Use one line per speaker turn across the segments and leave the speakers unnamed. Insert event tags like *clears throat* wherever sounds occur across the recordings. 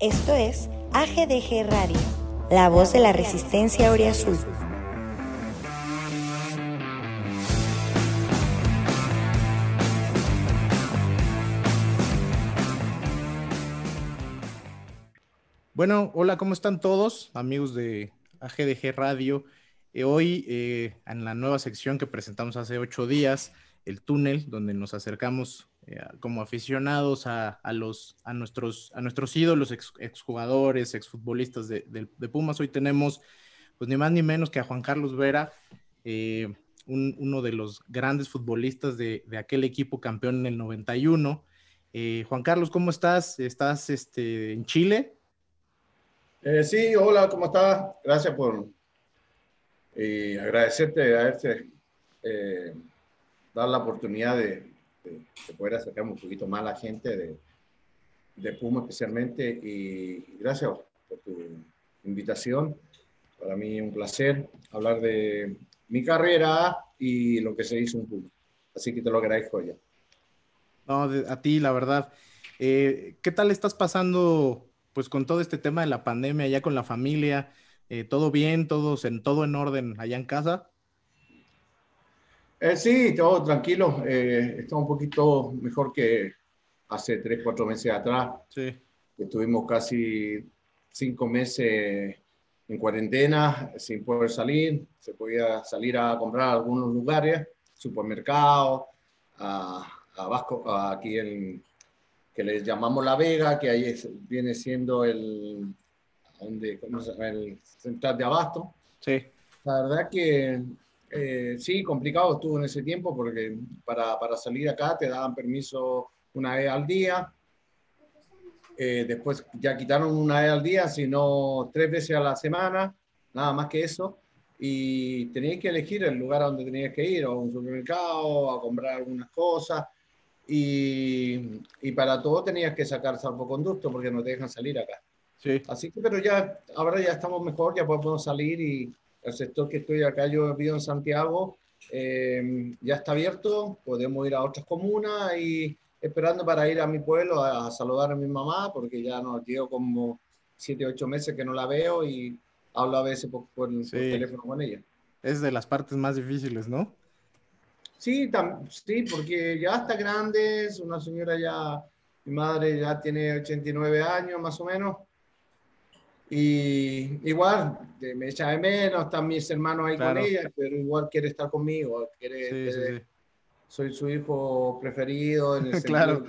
Esto es AGDG Radio, la voz de la resistencia Oriazul.
Bueno, hola, ¿cómo están todos, amigos de AGDG Radio? Eh, hoy, eh, en la nueva sección que presentamos hace ocho días, el túnel, donde nos acercamos como aficionados a, los, a, nuestros, a nuestros ídolos, ex, exjugadores, exfutbolistas de, de, Pumas. Hoy tenemos, pues ni más ni menos que a Juan Carlos Vera, eh, uno de los grandes futbolistas de, de, aquel equipo campeón en el 91. Eh, Juan Carlos, ¿cómo estás? ¿Estás este, en Chile?
sí, hola, ¿cómo estás? Gracias por agradecerte a este, dar la oportunidad de, de, poder acercarme un poquito más a la gente de, de Puma especialmente y gracias por tu invitación. Para mí un placer hablar de mi carrera y lo que se hizo en Puma. Así que te lo agradezco ya.
No, a ti, la verdad. Eh, ¿Qué tal estás pasando pues con todo este tema de la pandemia, ya con la familia? Eh, ¿Todo bien? ¿Todos en todo en orden allá en casa?
Eh, sí, todo tranquilo. Eh, está un poquito mejor que hace tres, cuatro meses atrás.
Sí.
Estuvimos casi cinco meses en cuarentena, sin poder salir. Se podía salir a comprar a algunos lugares, supermercados, a, a Vasco, aquí en que les llamamos La Vega, que ahí viene siendo el, donde, el central de abasto.
Sí.
La verdad que eh, sí, complicado estuvo en ese tiempo porque para, para, salir acá te daban permiso una vez al día. Eh, después ya quitaron una vez al día, sino tres veces a la semana, nada más que eso. Y tenías que elegir el lugar a donde tenías que ir, o a un supermercado, a comprar algunas cosas. Y, y para todo tenías que sacar salvoconducto porque no te dejan salir acá.
Sí.
Así que, pero ya, ahora ya estamos mejor, ya podemos salir y, el sector que estoy acá, yo vivo en Santiago, eh, ya está abierto, podemos ir a otras comunas y esperando para ir a mi pueblo a, saludar a mi mamá, porque ya no llevo como siete, ocho meses que no la veo y hablo a veces por, por, teléfono con ella.
Es de las partes más difíciles, ¿no?
Sí, sí, porque ya está grande, es una señora ya, mi madre ya tiene 89 años más o menos, y igual, me echa de menos, están mis hermanos ahí con ella, pero igual quiere estar conmigo, quiere, soy su hijo preferido, en el *laughs* claro.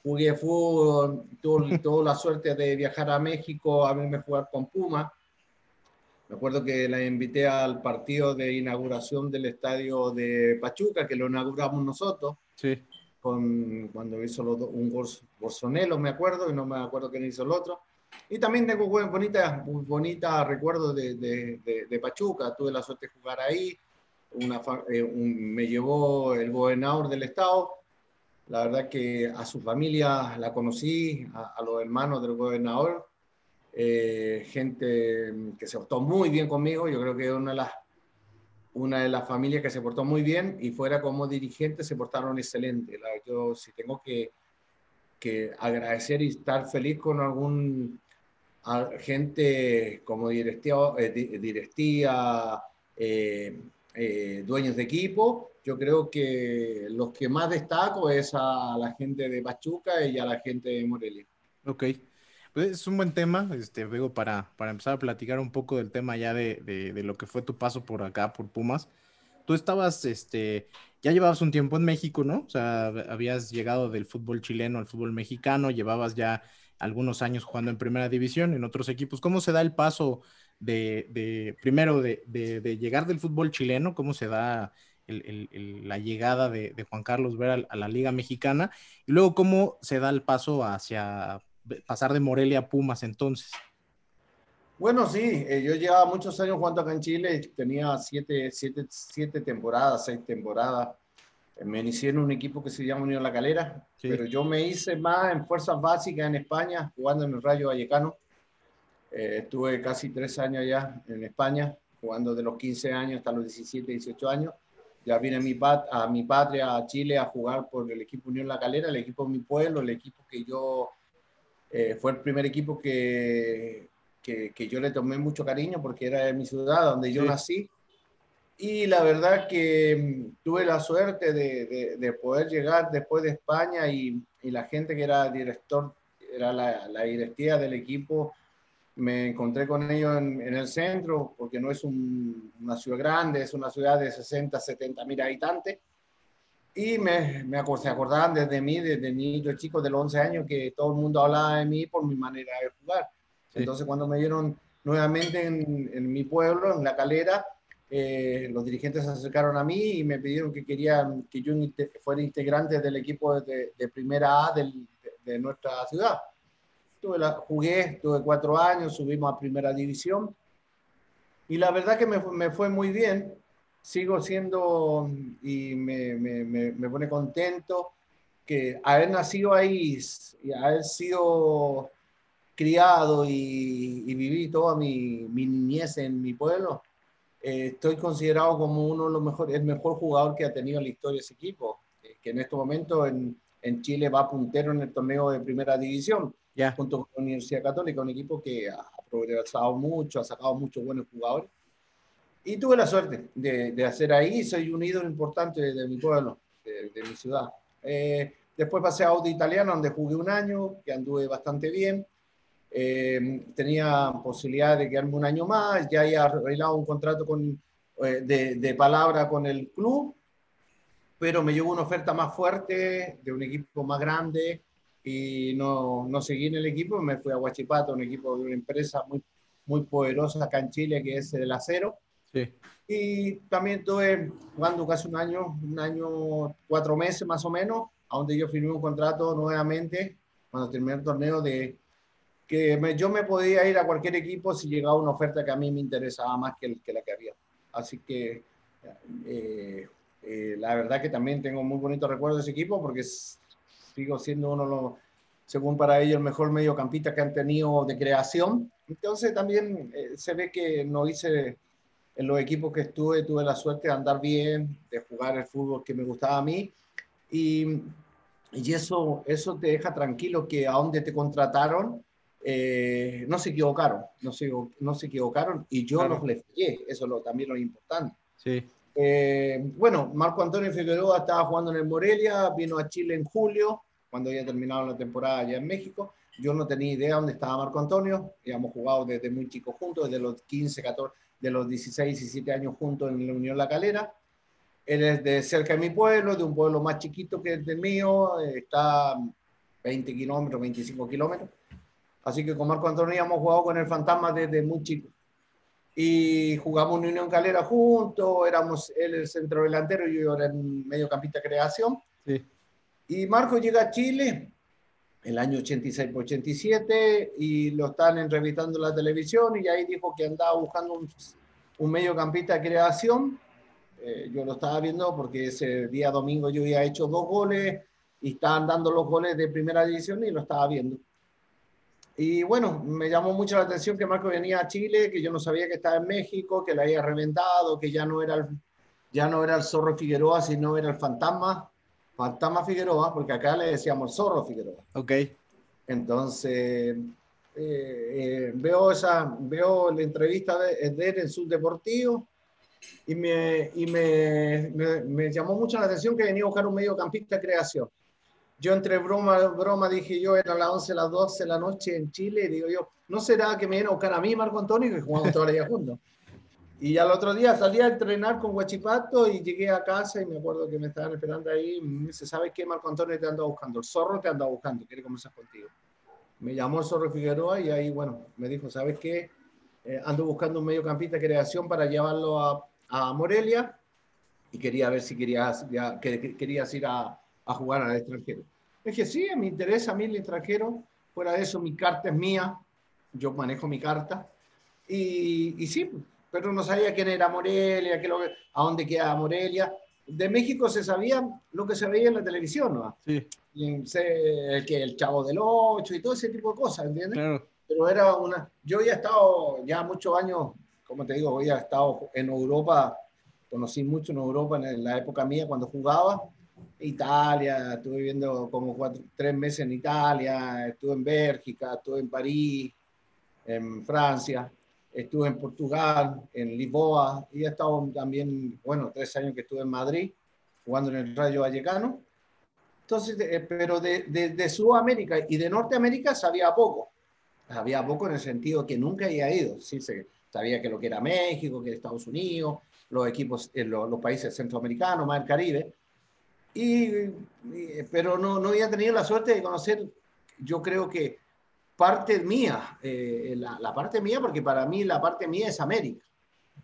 jugué fútbol, tuve, *laughs* tuve la suerte de viajar a México a verme jugar con Puma. Me acuerdo que la invité al partido de inauguración del estadio de Pachuca, que lo inauguramos nosotros.
Sí.
Con, cuando hizo un Bolsonelo, me acuerdo, y no me acuerdo quién hizo el otro. Y también tengo bonitas bonita recuerdos de, de, de, Pachuca. Tuve la suerte de jugar ahí. Una, eh, me llevó el gobernador del estado. La verdad que a su familia la conocí, a, los hermanos del gobernador. Eh, gente que se portó muy bien conmigo. Yo creo que una de las una de las familias que se portó muy bien y fuera como dirigente se portaron excelente. Yo si tengo que, que agradecer y estar feliz con algún gente como directiva, eh, eh, eh, dueños de equipo. Yo creo que los que más destaco es a la gente de Pachuca y a la gente de Morelia.
Ok. Pues es un buen tema, este, veo para, para empezar a platicar un poco del tema ya de, de, lo que fue tu paso por acá, por Pumas. Tú estabas, este, ya llevabas un tiempo en México, ¿no? O sea, habías llegado del fútbol chileno al fútbol mexicano, llevabas ya algunos años jugando en primera división, en otros equipos. ¿Cómo se da el paso de, primero, de, llegar del fútbol chileno? ¿Cómo se da la llegada de, Juan Carlos Vera a la Liga Mexicana? Y luego, ¿cómo se da el paso hacia pasar de Morelia a Pumas entonces?
Bueno, sí, eh, yo llevaba muchos años jugando acá en Chile, tenía siete, siete, siete temporadas, seis temporadas me inicié en un equipo que se llama Unión La Calera, pero yo me hice más en fuerzas básicas en España, jugando en el Rayo Vallecano. Eh, estuve casi tres años allá en España, jugando de los 15 años hasta los 17, 18 años. Ya vine a mi, pat a mi patria, a Chile, a jugar por el equipo Unión La Calera, el equipo de mi pueblo, el equipo que yo Eh, fue el primer equipo que, que, que, yo le tomé mucho cariño porque era de mi ciudad, donde yo nací. Y la verdad que mm, tuve la suerte de, de, de poder llegar después de España y, y, la gente que era director, era la, la directiva del equipo, me encontré con ellos en, en el centro, porque no es un, una ciudad grande, es una ciudad de 60, 70 mil habitantes. Y me, me se acordaban desde mí, desde niño chico de los 11 años, que todo el mundo hablaba de mí por mi manera de jugar. Sí. Entonces, cuando me vieron nuevamente en, en, mi pueblo, en La Calera, eh, los dirigentes se acercaron a mí y me pidieron que querían que yo fuera integrante del equipo de, de primera A del, de, de nuestra ciudad. Tuve la, jugué, tuve cuatro años, subimos a primera división y la verdad que me, me fue muy bien. Sigo siendo y me, me, me, pone contento que haber nacido ahí y haber sido criado y, y viví toda mi, mi, niñez en mi pueblo, eh, estoy considerado como uno de los mejores, el mejor jugador que ha tenido en la historia ese equipo, eh, que en este momento en, en Chile va puntero en el torneo de primera división yeah. junto con la Universidad Católica, un equipo que ha progresado mucho, ha sacado muchos buenos jugadores. Y tuve la suerte de, de hacer ahí, soy un ídolo importante de, de mi pueblo, de, de mi ciudad. Eh, después pasé a Audi Italiano, donde jugué un año, que anduve bastante bien. Eh, tenía posibilidad de quedarme un año más, ya había arreglado un contrato con, eh, de, de palabra con el club, pero me llegó una oferta más fuerte de un equipo más grande, y no, no seguí en el equipo, me fui a Huachipato, un equipo de una empresa muy, muy poderosa acá en Chile, que es el acero.
Sí.
Y también estuve jugando casi un año, un año, cuatro meses más o menos, a donde yo firmé un contrato nuevamente, cuando terminé el torneo, de que me, yo me podía ir a cualquier equipo si llegaba una oferta que a mí me interesaba más que, que la que había. Así que eh, eh, la verdad que también tengo muy bonitos recuerdos de ese equipo porque sigo siendo uno de los, según para ellos, el mejor mediocampista que han tenido de creación. Entonces también eh, se ve que no hice, en los equipos que estuve, tuve la suerte de andar bien, de jugar el fútbol que me gustaba a mí. Y, y eso, eso te deja tranquilo que a donde te contrataron, eh, no se equivocaron, no se, no se equivocaron y yo claro. los les fallé, eso lo, también lo importante.
Sí.
Eh, bueno, Marco Antonio Figueroa estaba jugando en el Morelia, vino a Chile en julio, cuando había terminado la temporada allá en México. Yo no tenía idea dónde estaba Marco Antonio, habíamos jugado desde muy chicos juntos, desde los 15, 14, de los 16, 17 años juntos en la Unión La Calera. Él es de cerca de mi pueblo, de un pueblo más chiquito que el mío, está 20 kilómetros, 25 kilómetros. Así que con Marco Antonio hemos jugado con el Fantasma desde muy chico. Y jugamos en Unión Calera juntos, éramos él el centro delantero y yo era el mediocampista creación.
Sí.
Y Marco llega a Chile el año 86-87 y lo están entrevistando en la televisión y ahí dijo que andaba buscando un, un mediocampista de creación. Eh, yo lo estaba viendo porque ese día domingo yo había hecho dos goles y estaban dando los goles de primera división y lo estaba viendo. Y bueno, me llamó mucho la atención que Marco venía a Chile, que yo no sabía que estaba en México, que le había reventado, que ya no era el, ya no era el zorro Figueroa, sino era el fantasma Fantasma Figueroa, porque acá le decíamos Zorro Figueroa.
Ok.
Entonces, eh, eh, veo, esa, veo la entrevista de, de él en su deportivo y, me, y me, me, me, llamó mucho la atención que venía a buscar un mediocampista de creación. Yo entre broma broma dije yo, era las 11, las 12 de la noche en Chile, y digo yo, ¿no será que me viene a buscar a mí, Marco Antonio, que jugamos los días juntos? Y al otro día salí a entrenar con Huachipato y llegué a casa y me acuerdo que me estaban esperando ahí. Me dice, ¿sabes qué, Marco Antonio te anda buscando? El zorro te anda buscando, quiere conversar contigo. Me llamó el zorro Figueroa y ahí, bueno, me dijo, ¿sabes qué? Eh, ando buscando un mediocampista de creación para llevarlo a, a Morelia y quería ver si querías, ya, que, querías ir a, a jugar al extranjero. Le dije, sí, me interesa a mí el extranjero. Fuera de eso, mi carta es mía. Yo manejo mi carta. Y, y sí, pero no sabía quién era Morelia, qué lo, a dónde queda Morelia. De México se sabía lo que se veía en la televisión, ¿no?
Sí.
Y sé, que el Chavo del Ocho y todo ese tipo de cosas, ¿entiendes?
Claro.
Pero era una... Yo había estado ya muchos años, como te digo, había estado en Europa, conocí mucho en Europa en la época mía cuando jugaba, Italia, estuve viviendo como cuatro, tres meses en Italia, estuve en Bélgica, estuve en París, en Francia, estuve en Portugal, en Lisboa y he estado también, bueno, tres años que estuve en Madrid jugando en el Rayo Vallecano. Entonces, eh, pero de, Sudamérica y de Norteamérica sabía poco. Sabía poco en el sentido que nunca había ido. Sí, se, sabía que lo que era México, que era Estados Unidos, los equipos, eh, los, los países centroamericanos, más el Caribe y, pero no, no había tenido la suerte de conocer, yo creo que parte mía, eh, la, la, parte mía, porque para mí la parte mía es América.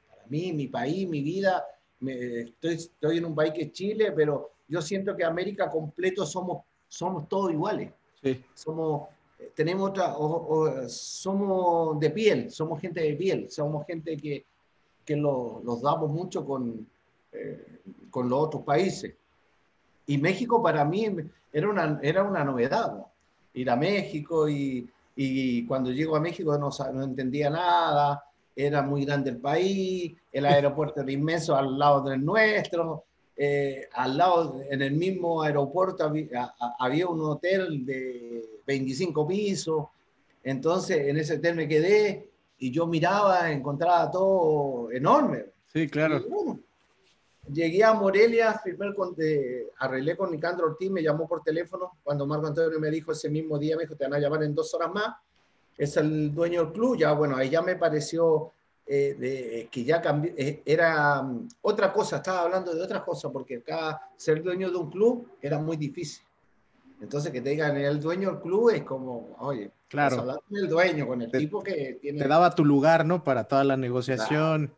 Para mí, mi país, mi vida, estoy, estoy en un país que es Chile, pero yo siento que América completo somos, somos todos iguales. Sí. Somos, tenemos otra, o, somos de piel, somos gente de piel, somos gente que, que lo, los damos mucho con, eh, con los otros países. Y México para mí era una, era una novedad, ir a México y, y, cuando llego a México no, no entendía nada, era muy grande el país, el aeropuerto era inmenso al lado del nuestro, eh, al lado, en el mismo aeropuerto había, había, un hotel de 25 pisos, entonces en ese hotel me quedé y yo miraba, encontraba todo enorme.
Sí, claro
llegué a Morelia, firmé con, arreglé con Nicandro Ortiz, me llamó por teléfono cuando Marco Antonio me dijo ese mismo día, me dijo, te van a llamar en dos horas más, es el dueño del club, ya bueno, ahí ya me pareció eh, de, que ya cambió, eh, era um, otra cosa, estaba hablando de otra cosa, porque acá ser dueño de un club era muy difícil. Entonces que te digan el dueño del club es como, oye,
claro. hablando
con el dueño, con el tipo que tiene...
Te daba tu lugar, ¿no? Para toda la negociación.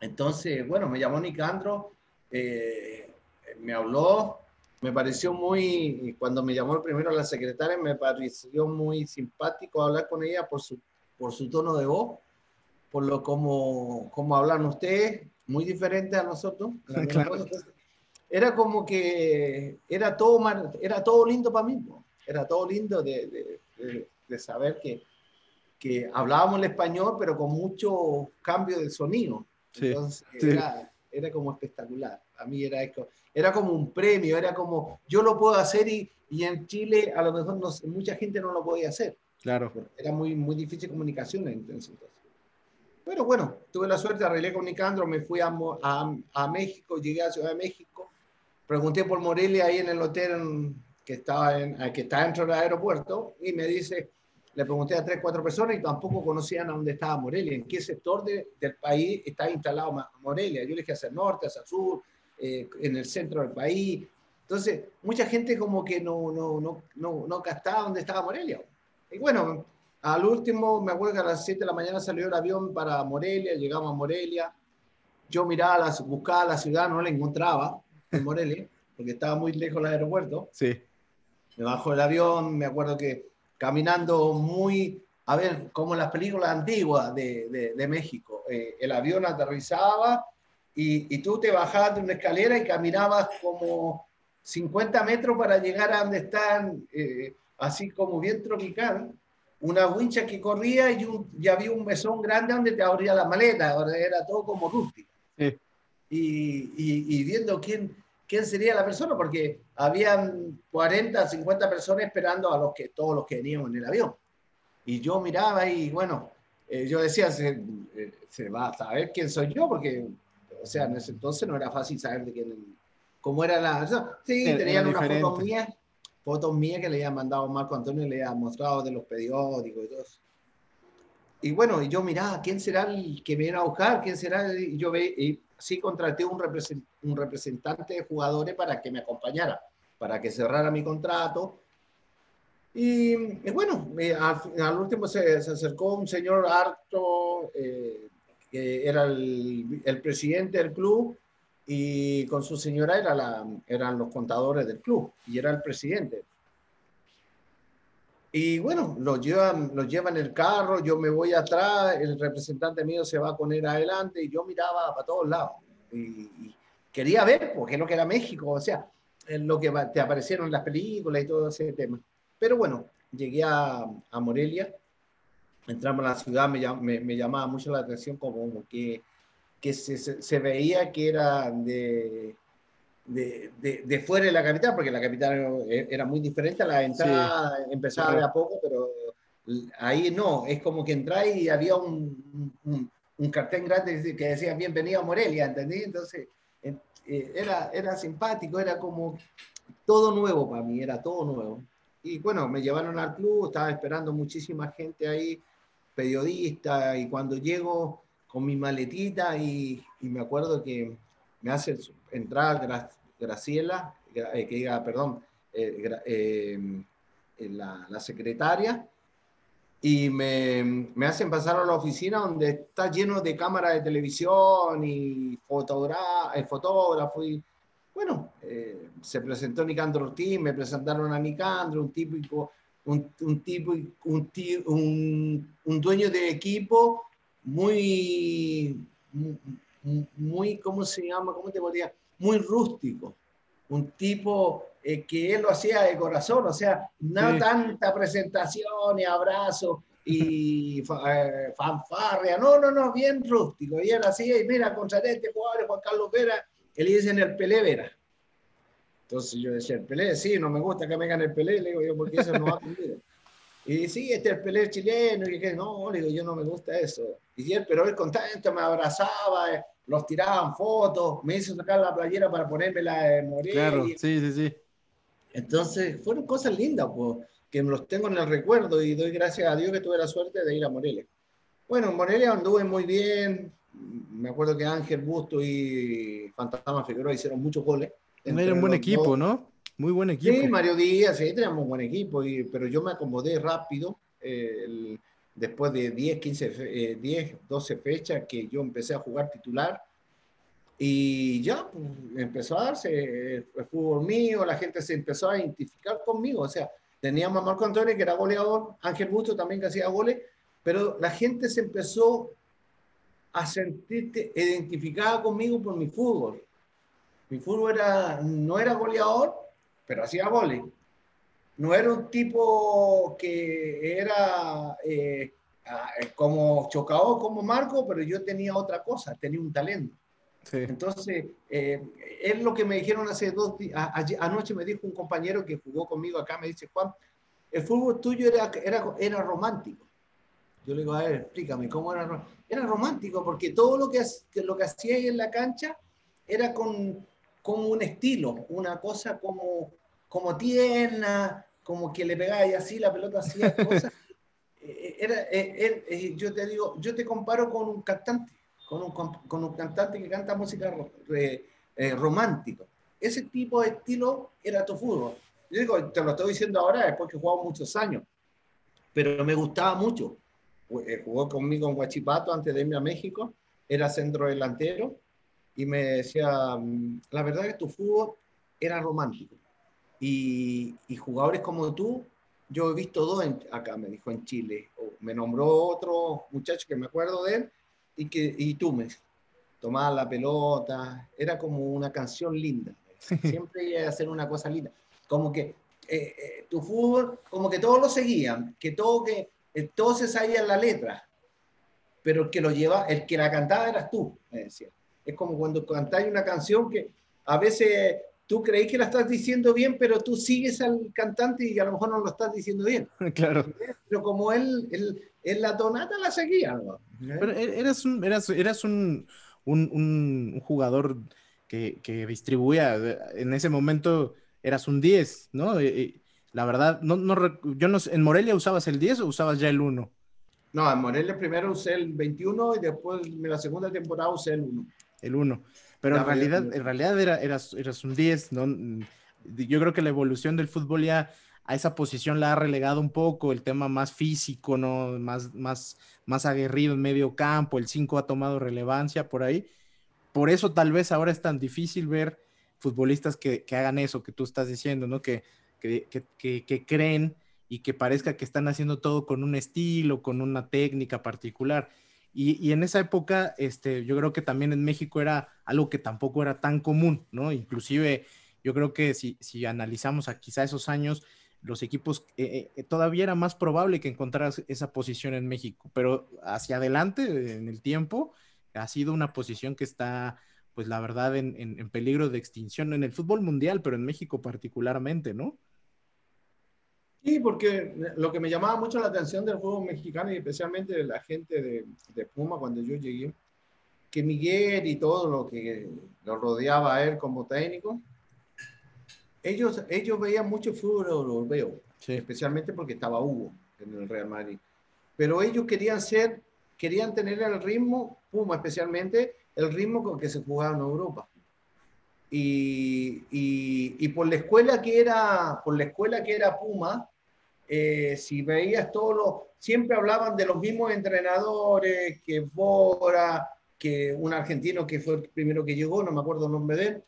Entonces, bueno, me llamó Nicandro, eh, me habló, me pareció muy, cuando me llamó primero la secretaria, me pareció muy simpático hablar con ella por su, por su tono de voz, por lo como, como hablan ustedes, muy diferente a nosotros. *laughs* Era como que era todo, era todo lindo para mí, era todo lindo de, de, de saber que, que hablábamos el español, pero con mucho cambio de sonido. Entonces, Era, como espectacular. A mí era, era como un premio, era como, yo lo puedo hacer y, y en Chile a lo mejor no, mucha gente no lo podía hacer.
Claro.
Era muy, muy difícil comunicación entonces. Pero bueno, tuve la suerte, arreglé con Nicandro, me fui a, a, a, México, llegué a Ciudad de México, pregunté por Morelia ahí en el hotel que estaba, en, que está dentro del aeropuerto y me dice, le pregunté a tres, cuatro personas y tampoco conocían a dónde estaba Morelia, en qué sector del país está instalado Morelia. Yo le dije hacia el norte, hacia el sur, eh, en el centro del país. Entonces, mucha gente como que no, no, no, no, no captaba dónde estaba Morelia. Y bueno, al último, me acuerdo que a las 7 de la mañana salió el avión para Morelia, llegamos a Morelia. Yo miraba, la, buscaba la ciudad, no la encontraba en Morelia, porque estaba muy lejos del aeropuerto.
Sí.
Me bajo el avión, me acuerdo que caminando muy, a ver, como las películas antiguas de, de, México. Eh, el avión aterrizaba y, y, tú te bajabas de una escalera y caminabas como 50 metros para llegar a donde están, eh, así como bien tropical, una wincha que corría y, un, y, había un mesón grande donde te abría la maleta, era todo como rústico. Sí. Y, y viendo quién, quién sería la persona, porque habían 40, 50 personas esperando a los que, todos los que veníamos en el avión. Y yo miraba y bueno, eh, yo decía, se, eh, se, va a saber quién soy yo, porque, o sea, en ese entonces no era fácil saber de quién, cómo era la... Sí, tenían una foto mía, fotos mías que le habían mandado Marco Antonio y le habían mostrado de los periódicos y todo Y bueno, yo miraba, ¿quién será el que me viene a buscar? ¿Quién será? Y yo ve, y sí contraté un, un representante de jugadores para que me acompañara, para que cerrara mi contrato. Y, bueno, al, último se, acercó un señor harto, eh, que era el, el, presidente del club, y con su señora era la, eran los contadores del club, y era el presidente. Y bueno, los llevan, los llevan el carro, yo me voy atrás, el representante mío se va a poner adelante y yo miraba para todos lados. Y, quería ver, porque lo que era México, o sea, lo que te aparecieron las películas y todo ese tema. Pero bueno, llegué a, a Morelia, entramos a la ciudad, me, me, llamaba mucho la atención como que, que se, se, veía que era de, de, de, fuera de la capital, porque la capital era muy diferente, la entrada empezaba de a poco, pero ahí no, es como que entráis y había un, un, cartel grande que decía bienvenido a Morelia, ¿entendí? Entonces eh, era, era simpático, era como todo nuevo para mí, era todo nuevo. Y bueno, me llevaron al club, estaba esperando muchísima gente ahí, periodista, y cuando llego con mi maletita y, y me acuerdo que me hace entrar Graciela, eh, que diga, perdón, eh, eh, la, la, secretaria, y me, me, hacen pasar a la oficina donde está lleno de cámaras de televisión y fotógrafo. Y bueno, se presentó Nicandro Ortiz, me presentaron a Nicandro, un típico, un, un tipo, un, un, un dueño de equipo muy, muy, ¿cómo se llama? ¿Cómo te podría? Muy rústico. Un tipo eh, que él lo hacía de corazón, o sea, no tanta presentación y abrazo y *laughs* eh, fanfarria, no, no, no, bien rústico. Y él hacía, y mira, contra este jugador, Juan Carlos Vera, que le dicen el Pelé Vera. Entonces yo decía, el Pelé, sí, no me gusta que me gane el Pelé, le digo yo, porque eso no va conmigo. Y sí, este es el Pelé chileno, y que no, le digo, yo no me gusta eso. Y él, pero él contento, me abrazaba, eh, los tiraban fotos, me hizo sacar la playera para ponerme la de Morelia. Claro,
sí, sí, sí.
Entonces, fueron cosas lindas, pues, que me los tengo en el recuerdo y doy gracias a Dios que tuve la suerte de ir a Morelia. Bueno, en Morelia anduve muy bien. Me acuerdo que Ángel Busto y Fantasma Figueroa hicieron muchos goles.
Era un buen equipo, ¿no? Muy buen equipo.
Sí, Mario Díaz, sí, teníamos un buen equipo, y, pero yo me acomodé rápido. Eh, después de 10, 15, 10, 12 fechas que yo empecé a jugar titular. Y ya pues, empezó a darse el fútbol mío, la gente se empezó a identificar conmigo. O sea, teníamos a Marco Antonio, que era goleador, Ángel Busto también que hacía goles, pero la gente se empezó a sentirte identificada conmigo por mi fútbol. Mi fútbol era, no era goleador, pero hacía goles no era un tipo que era eh, ah, como chocado como Marco, pero yo tenía otra cosa, tenía un talento. Entonces, eh, es lo que me dijeron hace dos días, anoche me dijo un compañero que jugó conmigo acá, me dice, Juan, el fútbol tuyo era, era, era romántico. Yo le digo, a ver, explícame, ¿cómo era? Era romántico porque todo lo que, lo que hacía ahí en la cancha era con, con un estilo, una cosa como, como tierna, como que le pegaba y así la pelota hacía cosas. *laughs* Eh, era, eh, eh, yo te digo, yo te comparo con un cantante, con un, con un cantante que canta música romántica. Ese tipo de estilo era tu fútbol. Yo digo, te lo estoy diciendo ahora después que he jugado muchos años, pero me gustaba mucho. Jugó conmigo en Huachipato antes de irme a México, era centro delantero y me decía, mm, la verdad es que tu fútbol era romántico y, jugadores como tú, yo he visto dos acá, me dijo en Chile. me nombró otro muchacho que me acuerdo de él y, que, y tú me tomabas la pelota. Era como una canción linda. Siempre iba a hacer una cosa linda. Como que eh, eh, tu fútbol, como que todos lo seguían, que todo, que, eh, todos se sabían la letra, pero el que lo lleva, el que la cantaba eras tú, me decía. Es como cuando cantáis una canción que a veces tú crees que la estás diciendo bien, pero tú sigues al cantante y a lo mejor no lo estás diciendo bien. *laughs*
Claro.
Pero como él, él, la tonata la seguía.
Pero e-, eras un, eras, eras un, un, jugador que, que, distribuía, en ese momento eras un 10, ¿no? la verdad, no, no, yo no ¿en Morelia usabas el 10 o usabas ya el 1?
No, en Morelia primero usé el 21 y después en la segunda temporada usé el 1.
El 1. Pero en realidad, en realidad era, eras, eras un 10, ¿no? Yo creo que la evolución del fútbol ya a esa posición la ha relegado un poco, el tema más físico, ¿no? Más, más, más aguerrido en medio campo, el 5 ha tomado relevancia por ahí. Por eso tal vez ahora es tan difícil ver futbolistas que, que hagan eso que tú estás diciendo, ¿no? Que, que, que, que, creen y que parezca que están haciendo todo con un estilo, con una técnica particular. Y, en esa época, este, yo creo que también en México era algo que tampoco era tan común, ¿no? Inclusive, yo creo que si, si analizamos a quizá esos años, los equipos, eh, eh, todavía era más probable que encontraras esa posición en México, pero hacia adelante, en el tiempo, ha sido una posición que está pues la verdad, en, peligro de extinción en el fútbol mundial, pero en México particularmente, ¿no?
Sí, porque lo que me llamaba mucho la atención del fútbol mexicano y especialmente de la gente de, de Puma cuando yo llegué, que Miguel y todo lo que lo rodeaba a él como técnico, ellos, ellos veían mucho fútbol europeo, especialmente porque estaba Hugo en el Real Madrid. Pero ellos querían ser, querían tener el ritmo, Puma especialmente, el ritmo con que se jugaba en Europa. Y, y, por la escuela que era, por la escuela que era Puma, eh, si veías todos los, siempre hablaban de los mismos entrenadores, que Bora, que un argentino que fue el primero que llegó, no me acuerdo el nombre de él,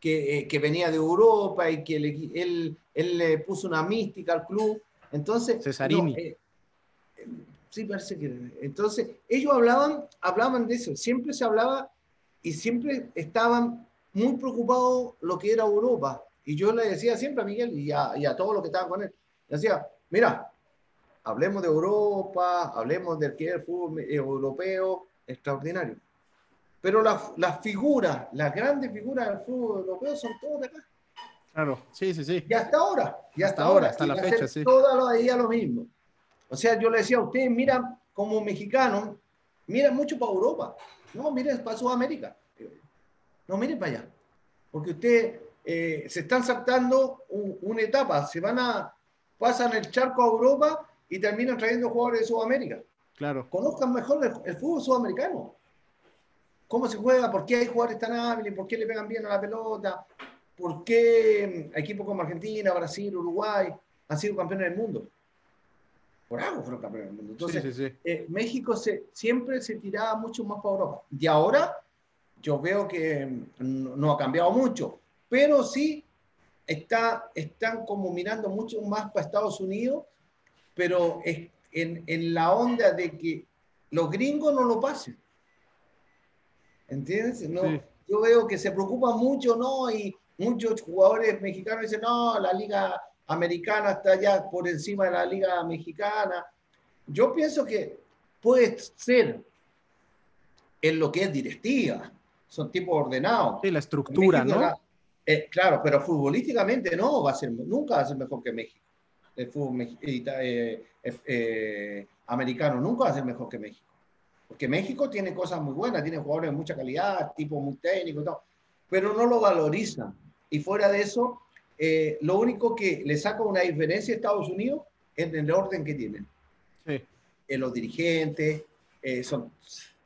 que, eh, que venía de Europa y que él, él le puso una mística al club. Entonces,
Cesarini.
Eh, sí, parece que. Entonces, ellos hablaban, hablaban de eso, siempre se hablaba y siempre estaban muy preocupados lo que era Europa. Y yo le decía siempre a Miguel y a, y a todos los que estaban con él, le decía, mira, hablemos de Europa, hablemos del que es el fútbol europeo, extraordinario. Pero las la figuras, las grandes figuras del fútbol europeo son todas de acá.
Claro, sí, sí, sí.
Y hasta ahora, y hasta, ahora, hasta la fecha, sí. Todas los días lo mismo. O sea, yo le decía a ustedes, miran como mexicanos, miran mucho para Europa. No, miren para Sudamérica. No, miren para allá. Porque ustedes eh, se están saltando una etapa, se van a, pasan el charco a Europa y terminan trayendo jugadores de Sudamérica.
Claro.
Conozcan mejor el, fútbol sudamericano. Cómo se juega, por qué hay jugadores tan hábiles, por qué le pegan bien a la pelota, por qué equipos como Argentina, Brasil, Uruguay han sido campeones del mundo por algo fueron campeones del mundo. Entonces, eh, México se, siempre se tiraba mucho más para Europa. Y ahora yo veo que no, ha cambiado mucho, pero sí está, están como mirando mucho más para Estados Unidos, pero es en, en la onda de que los gringos no lo pasen. ¿Entiendes? No, Yo veo que se preocupan mucho, ¿no? Y muchos jugadores mexicanos dicen, no, la liga americana está ya por encima de la liga mexicana. Yo pienso que puede ser en lo que es directiva, son tipos ordenados.
Sí, la estructura, ¿no?
Eh, claro, pero futbolísticamente no va a ser, nunca va a ser mejor que México. El fútbol eh, eh, americano nunca va a ser mejor que México. Porque México tiene cosas muy buenas, tiene jugadores de mucha calidad, tipo muy técnico y todo, pero no lo valorizan. Y fuera de eso, eh, lo único que le saca una diferencia a Estados Unidos es en el orden que tienen. Sí. En los dirigentes, eh, son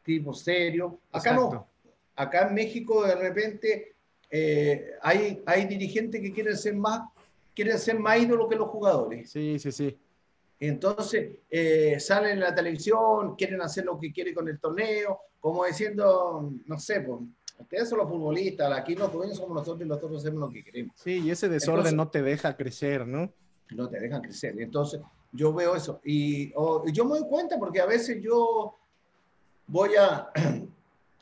tipos serios. Acá no. Acá en México de repente eh, hay, hay dirigentes que quieren ser más quieren ser más ídolos que los jugadores.
Sí, sí, sí.
Entonces salen en la televisión, quieren hacer lo que quieren con el torneo, como diciendo, no sé, pues, Ustedes son los futbolistas, aquí los dueños somos nosotros y nosotros hacemos lo que queremos.
Sí, y ese desorden no te deja crecer, ¿no?
No te deja crecer. Entonces, yo veo eso. Y yo me doy cuenta porque a veces yo voy a, *clears throat*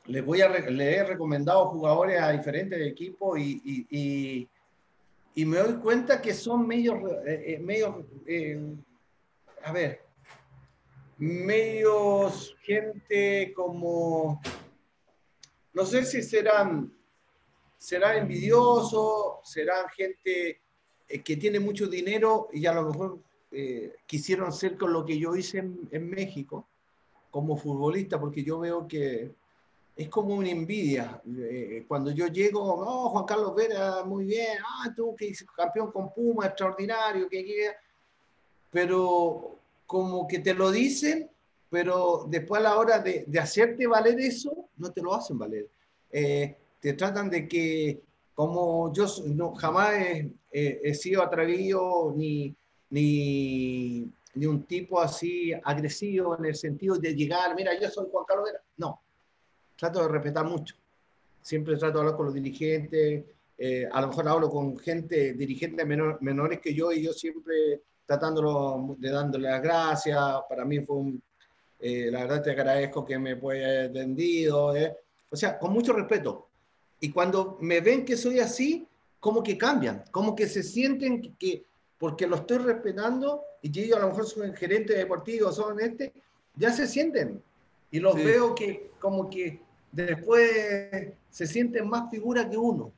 les voy a, le he recomendado jugadores a diferentes equipos y, y, y, me doy cuenta que son medio, eh, eh, medio eh, a ver, medios gente como no sé si serán, serán envidiosos, serán gente eh, que tiene mucho dinero y a lo mejor eh, quisieron ser con lo que yo hice en, México como futbolista, porque yo veo que es como una envidia. Eh, cuando yo llego, oh, Juan Carlos Vera, muy bien, ah, tú que campeón con Puma, extraordinario, que pero como que te lo dicen pero después a la hora de, de hacerte valer eso, no te lo hacen valer. Eh, te tratan de que, como yo no, jamás he, sido atrevido ni, ni, ni, un tipo así agresivo en el sentido de llegar, mira, yo soy Juan Carlos Vera. No, trato de respetar mucho. Siempre trato de hablar con los dirigentes, eh, a lo mejor hablo con gente, dirigentes menores que yo, y yo siempre tratándolo de dándole las gracias. Para mí fue un, eh, la verdad te agradezco que me haya atendido, eh. o sea, con mucho respeto. Y cuando me ven que soy así, como que cambian, como que se sienten que, porque lo estoy respetando, y yo a lo mejor soy gerente deportivo, son este, ya se sienten. Y los veo que como que después se sienten más figuras que uno.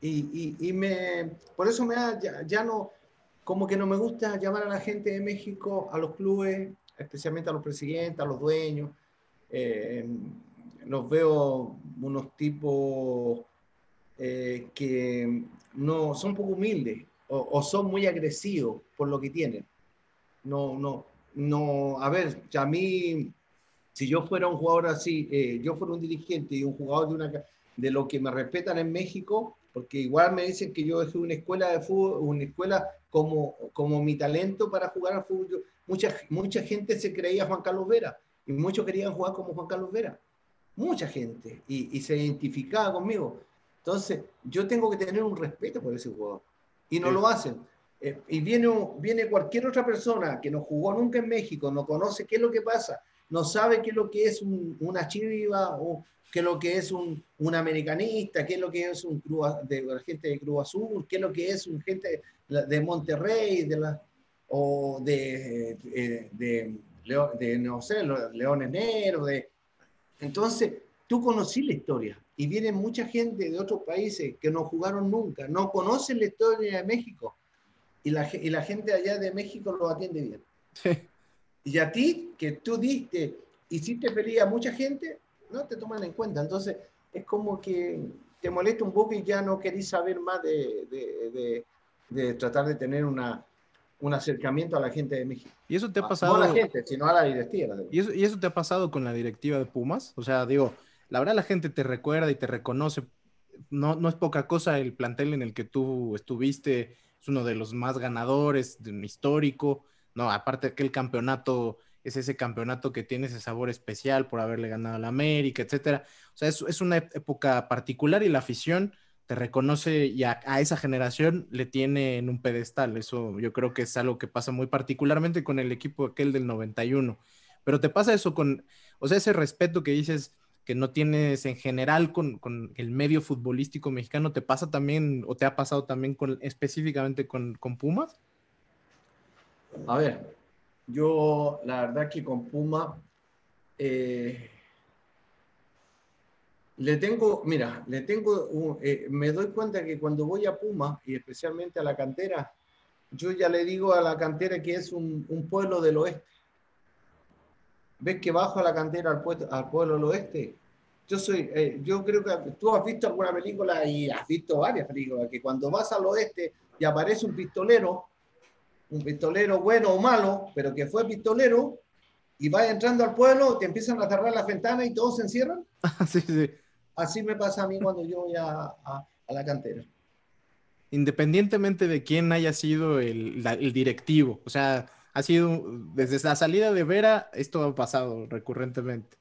Y, y, me, por eso me da, ya, no, como que no me gusta llamar a la gente de México, a los clubes, especialmente a los presidentes, a los dueños. Eh, los veo unos tipos eh, que no son poco humildes o, son muy agresivos por lo que tienen. No, no, no, a ver, a mí, si yo fuera un jugador así, eh, yo fuera un dirigente y un jugador de, una, de lo que me respetan en México, porque igual me dicen que yo dejé una escuela de fútbol, una escuela como, como mi talento para jugar al fútbol. mucha, mucha gente se creía Juan Carlos Vera y muchos querían jugar como Juan Carlos Vera. Mucha gente. Y, y se identificaba conmigo. Entonces, yo tengo que tener un respeto por ese jugador. Y no lo hacen. Eh, y viene, viene cualquier otra persona que no jugó nunca en México, no conoce qué es lo que pasa, no sabe qué es lo que es una chiva o qué es lo que es un, un, americanista, qué es lo que es un de, gente de Cruz Azul, qué es lo que es un gente de Monterrey, de la, o de, eh, de, de, no sé, Leones Negros. De... Entonces, tú conocí la historia y viene mucha gente de otros países que no jugaron nunca, no conocen la historia de México y la, y la gente allá de México lo atiende bien. Y a ti, que tú diste, hiciste feliz a mucha gente, no te toman en cuenta. Entonces, es como que te molesta un poco y ya no querís saber más de, de, de, tratar de tener una, un acercamiento a la gente de México.
¿Y eso te ha pasado?
No a la gente, sino a la directiva.
¿Y eso, ¿Y eso te ha pasado con la directiva de Pumas? O sea, digo, la verdad la gente te recuerda y te reconoce. No, no es poca cosa el plantel en el que tú estuviste, es uno de los más ganadores, de un histórico, no, aparte que el campeonato es ese campeonato que tiene ese sabor especial por haberle ganado a la América, etcétera. O sea, es, es una época particular y la afición te reconoce y a, a, esa generación le tiene en un pedestal. Eso yo creo que es algo que pasa muy particularmente con el equipo aquel del 91. Pero te pasa eso con, o sea, ese respeto que dices, que no tienes en general con, el medio futbolístico mexicano, ¿te pasa también o te ha pasado también con, específicamente con, Pumas?
A ver, yo la verdad que con Pumas eh, le tengo, mira, le tengo, eh, me doy cuenta que cuando voy a Pumas y especialmente a la cantera, yo ya le digo a la cantera que es un, pueblo del oeste. ¿Ves que bajo a la cantera al, pueblo, al pueblo del oeste? yo soy, eh, yo creo que tú has visto alguna película y has visto varias películas, que cuando vas al oeste y aparece un pistolero, un pistolero bueno o malo, pero que fue pistolero, y vas entrando al pueblo, te empiezan a cerrar las ventanas y todos se encierran. *laughs*
sí, sí.
Así me pasa a mí cuando yo voy a, a, la cantera.
Independientemente de quién haya sido el, el directivo, o sea, ha sido desde la salida de Vera, esto ha pasado recurrentemente.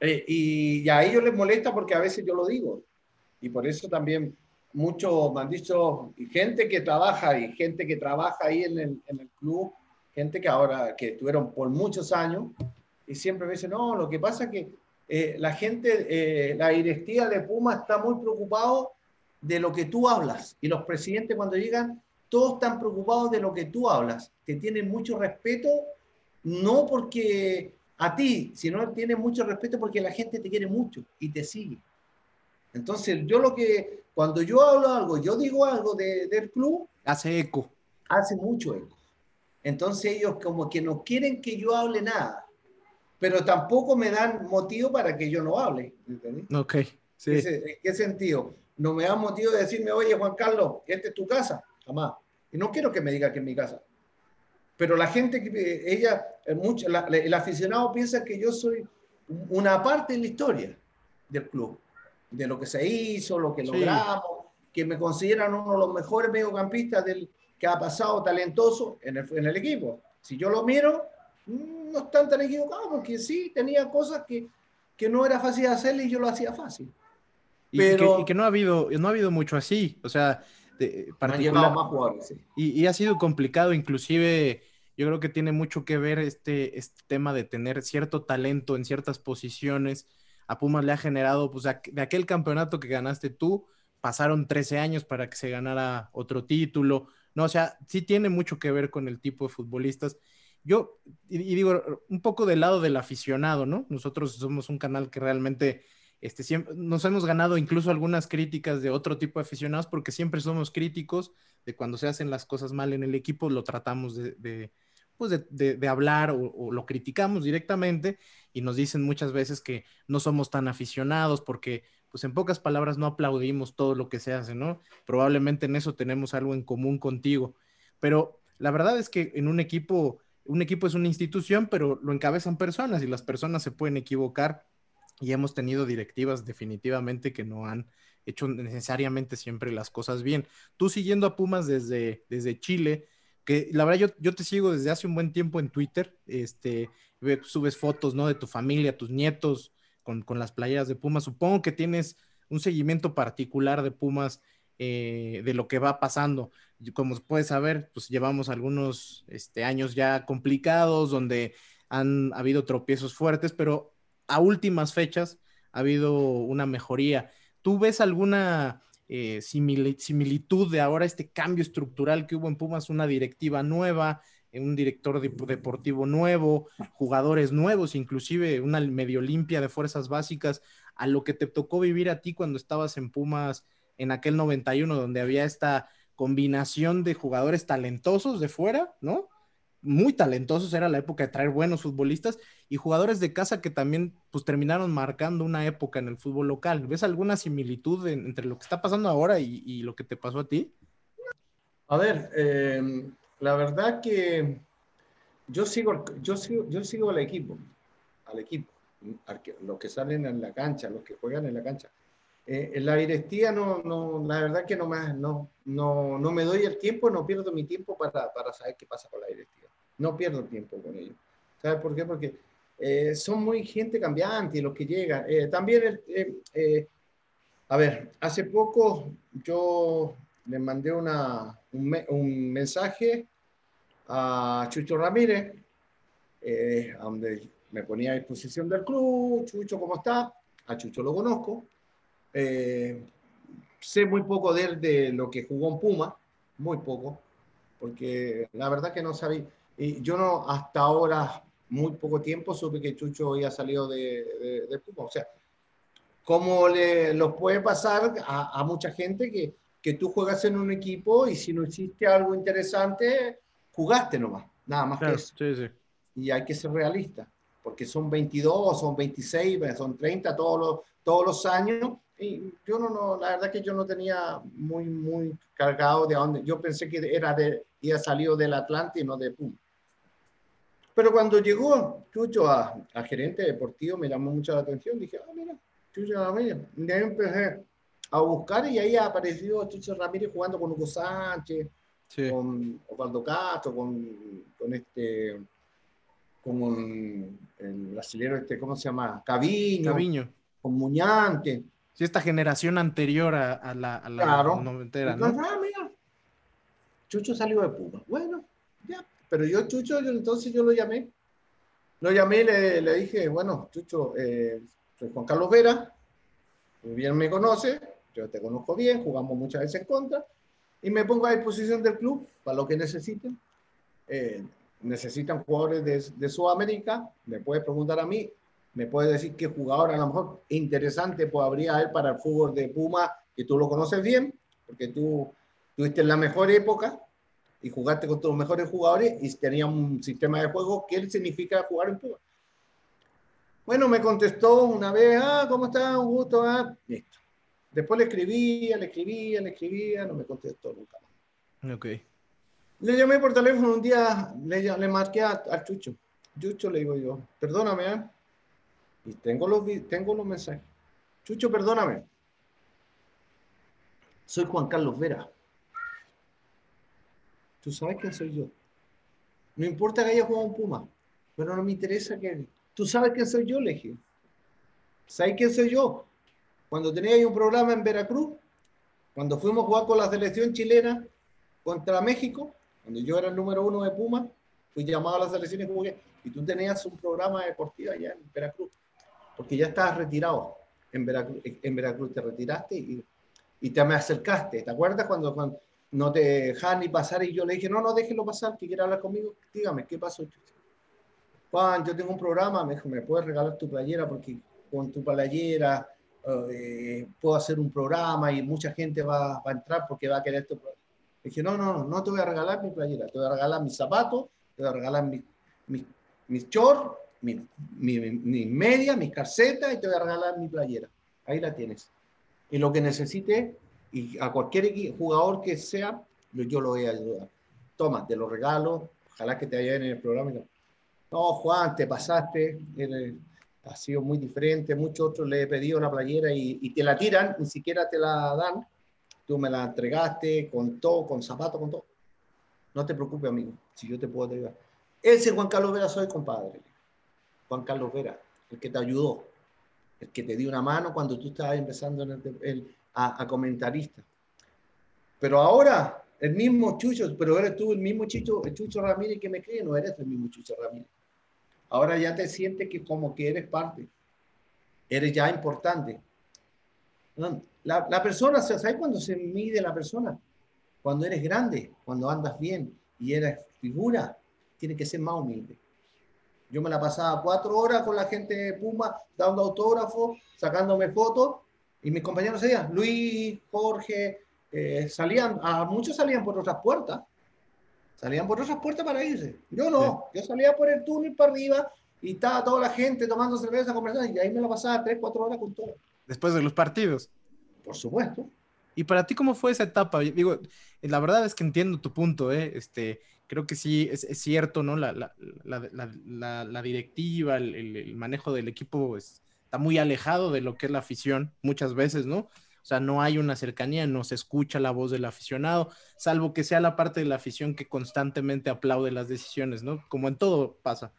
Eh, y, a ellos les molesta porque a veces yo lo digo. Y por eso también muchos me han dicho, y gente que trabaja, y gente que trabaja ahí en el, en el club, gente que ahora, que estuvieron por muchos años, y siempre me dicen, no, lo que pasa es que eh, la gente, eh, la directiva de Puma está muy preocupado de lo que tú hablas. Y los presidentes cuando llegan, todos están preocupados de lo que tú hablas. Te tienen mucho respeto, no porque a ti, si no tienes mucho respeto porque la gente te quiere mucho y te sigue. Entonces, yo lo que, cuando yo hablo algo, yo digo algo del club,
hace eco.
Hace mucho eco. Entonces ellos como que no quieren que yo hable nada, pero tampoco me dan motivo para que yo no hable.
Ok, sí.
¿En qué sentido? No me dan motivo de decirme, oye Juan Carlos, esta es tu casa, jamás. Y no quiero que me diga que es mi casa. Pero la gente, ella, mucho, el aficionado piensa que yo soy una parte de la historia del club, de lo que se hizo, lo que logramos, que me consideran uno de los mejores mediocampistas del, que ha pasado talentoso en el, en el equipo. Si yo lo miro, mm, no están tan equivocados, porque sí, tenía cosas que, que no era fácil hacer y yo lo hacía fácil.
Pero... Y, que, no, ha habido, no ha habido mucho así, o sea,
de, particular... más jugadores,
y, ha sido complicado, inclusive yo creo que tiene mucho que ver este, este tema de tener cierto talento en ciertas posiciones. A Pumas le ha generado, pues, de aquel campeonato que ganaste tú, pasaron 13 años para que se ganara otro título. No, o sea, sí tiene mucho que ver con el tipo de futbolistas. Yo, y, digo, un poco del lado del aficionado, ¿no? Nosotros somos un canal que realmente este, siempre, nos hemos ganado incluso algunas críticas de otro tipo de aficionados porque siempre somos críticos de cuando se hacen las cosas mal en el equipo, lo tratamos de, pues de, hablar o, lo criticamos directamente y nos dicen muchas veces que no somos tan aficionados porque, pues en pocas palabras, no aplaudimos todo lo que se hace, ¿no? Probablemente en eso tenemos algo en común contigo, pero la verdad es que en un equipo, un equipo es una institución, pero lo encabezan personas y las personas se pueden equivocar y hemos tenido directivas definitivamente que no han hecho necesariamente siempre las cosas bien. Tú siguiendo a Pumas desde, desde Chile, que la verdad yo, yo te sigo desde hace un buen tiempo en Twitter, este, subes fotos, ¿no? De tu familia, tus nietos con, con las playeras de Pumas. Supongo que tienes un seguimiento particular de Pumas eh, de lo que va pasando. Como puedes saber, pues llevamos algunos este, años ya complicados donde han habido tropiezos fuertes, pero a últimas fechas ha habido una mejoría. ¿Tú ves alguna eh, similitud de ahora este cambio estructural que hubo en Pumas, una directiva nueva, un director deportivo nuevo, jugadores nuevos, inclusive una medio limpia de fuerzas básicas, a lo que te tocó vivir a ti cuando estabas en Pumas en aquel 91, donde había esta combinación de jugadores talentosos de fuera, ¿no? Muy talentosos, era la época de traer buenos futbolistas y jugadores de casa que también pues terminaron marcando una época en el fútbol local. ¿Ves alguna similitud entre lo que está pasando ahora y, lo que te pasó a ti?
A ver, em, la verdad que yo sigo, yo sigo, yo sigo al equipo, al equipo, los que salen en la cancha, los que juegan en la cancha. Eh, en la directiva no, no, la verdad que no me, no, no, no me doy el tiempo, no pierdo mi tiempo para, para saber qué pasa con la directiva. No pierdo tiempo con ellos. ¿Sabes por qué? Porque eh, son muy gente cambiante los que llegan. Eh, también, eh, a ver, hace poco yo le mandé una, un, mensaje a Chucho Ramírez, donde me ponía a disposición del club, Chucho, ¿cómo está? A Chucho lo conozco. sé muy poco de él, de lo que jugó en Puma, muy poco, porque la verdad que no sabía y yo no, hasta ahora, muy poco tiempo, supe que Chucho había salido de, de, Puma. O sea, ¿cómo le los puede pasar a, a, mucha gente que, que tú juegas en un equipo y si no hiciste algo interesante, jugaste nomás, nada más que eso.
Sí, sí.
Y hay que ser realista, porque son 22, son 26, son 30 todos los, todos los años. Y yo no, no, la verdad que yo no tenía muy, muy cargado de dónde. Yo pensé que era de, había salido del Atlante y no de Puma. Pero cuando llegó Chucho a, gerente deportivo, me llamó mucho la atención. Dije, ah, mira, Chucho Ramírez. Y ahí empecé a buscar y ahí apareció Chucho Ramírez jugando con Hugo Sánchez, con Osvaldo Castro, con, con este, con el brasileño, este, ¿cómo se llama? Caviño.
Caviño.
Con Muñante.
Sí, esta generación anterior a, la, a la
noventera, ¿no? Ah, mira, Chucho salió de Puma. Bueno, ya, pero yo, Chucho, entonces yo lo llamé. Lo llamé y le, le dije, bueno, Chucho, eh, soy Juan Carlos Vera, bien me conoce, yo te conozco bien, jugamos muchas veces en contra, y me pongo a disposición del club para lo que necesiten. Eh, necesitan jugadores de, de, Sudamérica, me puede preguntar a mí, me puede decir qué jugador a lo mejor interesante pues, habría para el fútbol de Puma, que tú lo conoces bien, porque tú tuviste la mejor época, y jugaste con los mejores jugadores y tenía un sistema de juego que él significa jugar en Cuba. Bueno, me contestó una vez, ah, ¿cómo está? Un gusto, ah, listo. Después le escribía, le escribía, le escribía, no me contestó nunca
más. Ok.
Le llamé por teléfono un día, le, le marqué al Chucho. Chucho, le digo yo, perdóname, ¿eh? Y tengo los, tengo los mensajes. Chucho, perdóname. Soy Juan Carlos Vera. Tú sabes quién soy yo. No importa que haya jugado un Puma, pero no me interesa que... Tú sabes quién soy yo, Legio. ¿Sabes quién soy yo? Cuando tenía un programa en Veracruz, cuando fuimos a jugar con la selección chilena contra México, cuando yo era el número uno de Puma, fui llamado a la selección y jugué. Y tú tenías un programa deportivo allá en Veracruz, porque ya estabas retirado en Veracruz, en Veracruz te retiraste y, y te me acercaste. ¿Te acuerdas cuando, cuando, no te dejan ni pasar y yo le dije, no, no, déjelo pasar, que quiere hablar conmigo, dígame, ¿qué pasó? Juan, yo tengo un programa, me dijo, ¿me puedes regalar tu playera? Porque con tu playera eh, puedo hacer un programa y mucha gente va, va, a entrar porque va a querer esto. Dije, no, no, no te voy a regalar mi playera, te voy a regalar mis zapatos, te voy a regalar mis, mis, mis shorts, mi, mi, mi, media, mis calcetas y te voy a regalar mi playera. Ahí la tienes. Y lo que necesite, y a cualquier jugador que sea, yo lo voy a ayudar. Toma, te lo regalo, ojalá que te vaya en el programa. No, Juan, te pasaste, ha sido muy diferente. Muchos otros le he pedido una playera y, y, te la tiran, ni siquiera te la dan. Tú me la entregaste con todo, con zapato, con todo. No te preocupes, amigo, si yo te puedo ayudar. Ese Juan Carlos Vera soy, compadre. Juan Carlos Vera, el que te ayudó, el que te dio una mano cuando tú estabas empezando en el, a, comentarista. Pero ahora, el mismo Chucho, pero eres tú el mismo Chucho, el Chucho Ramírez que me cree, no eres el mismo Chucho Ramírez. Ahora ya te sientes que como que eres parte, eres ya importante. La, la persona, ¿sabes cuándo se mide la persona? Cuando eres grande, cuando andas bien y eres figura, tiene que ser más humilde. Yo me la pasaba cuatro horas con la gente de Puma, dando autógrafos, sacándome fotos, y mis compañeros decían, Luis, Jorge, eh, salían, a muchos salían por otras puertas, salían por otras puertas para irse. Yo no, sí. yo salía por el túnel para arriba y estaba toda la gente tomando cerveza, conversando, y ahí me la pasaba tres, cuatro horas con todo.
Después de los partidos.
Por supuesto.
¿Y para ti cómo fue esa etapa? Digo, la verdad es que entiendo tu punto, ¿eh? Este, creo que sí, es, es cierto, ¿no? La, la, la, la directiva, el, el, el, manejo del equipo es, está muy alejado de lo que es la afición muchas veces, ¿no? O sea, no hay una cercanía, no se escucha la voz del aficionado, salvo que sea la parte de la afición que constantemente aplaude las decisiones, ¿no? Como en todo pasa.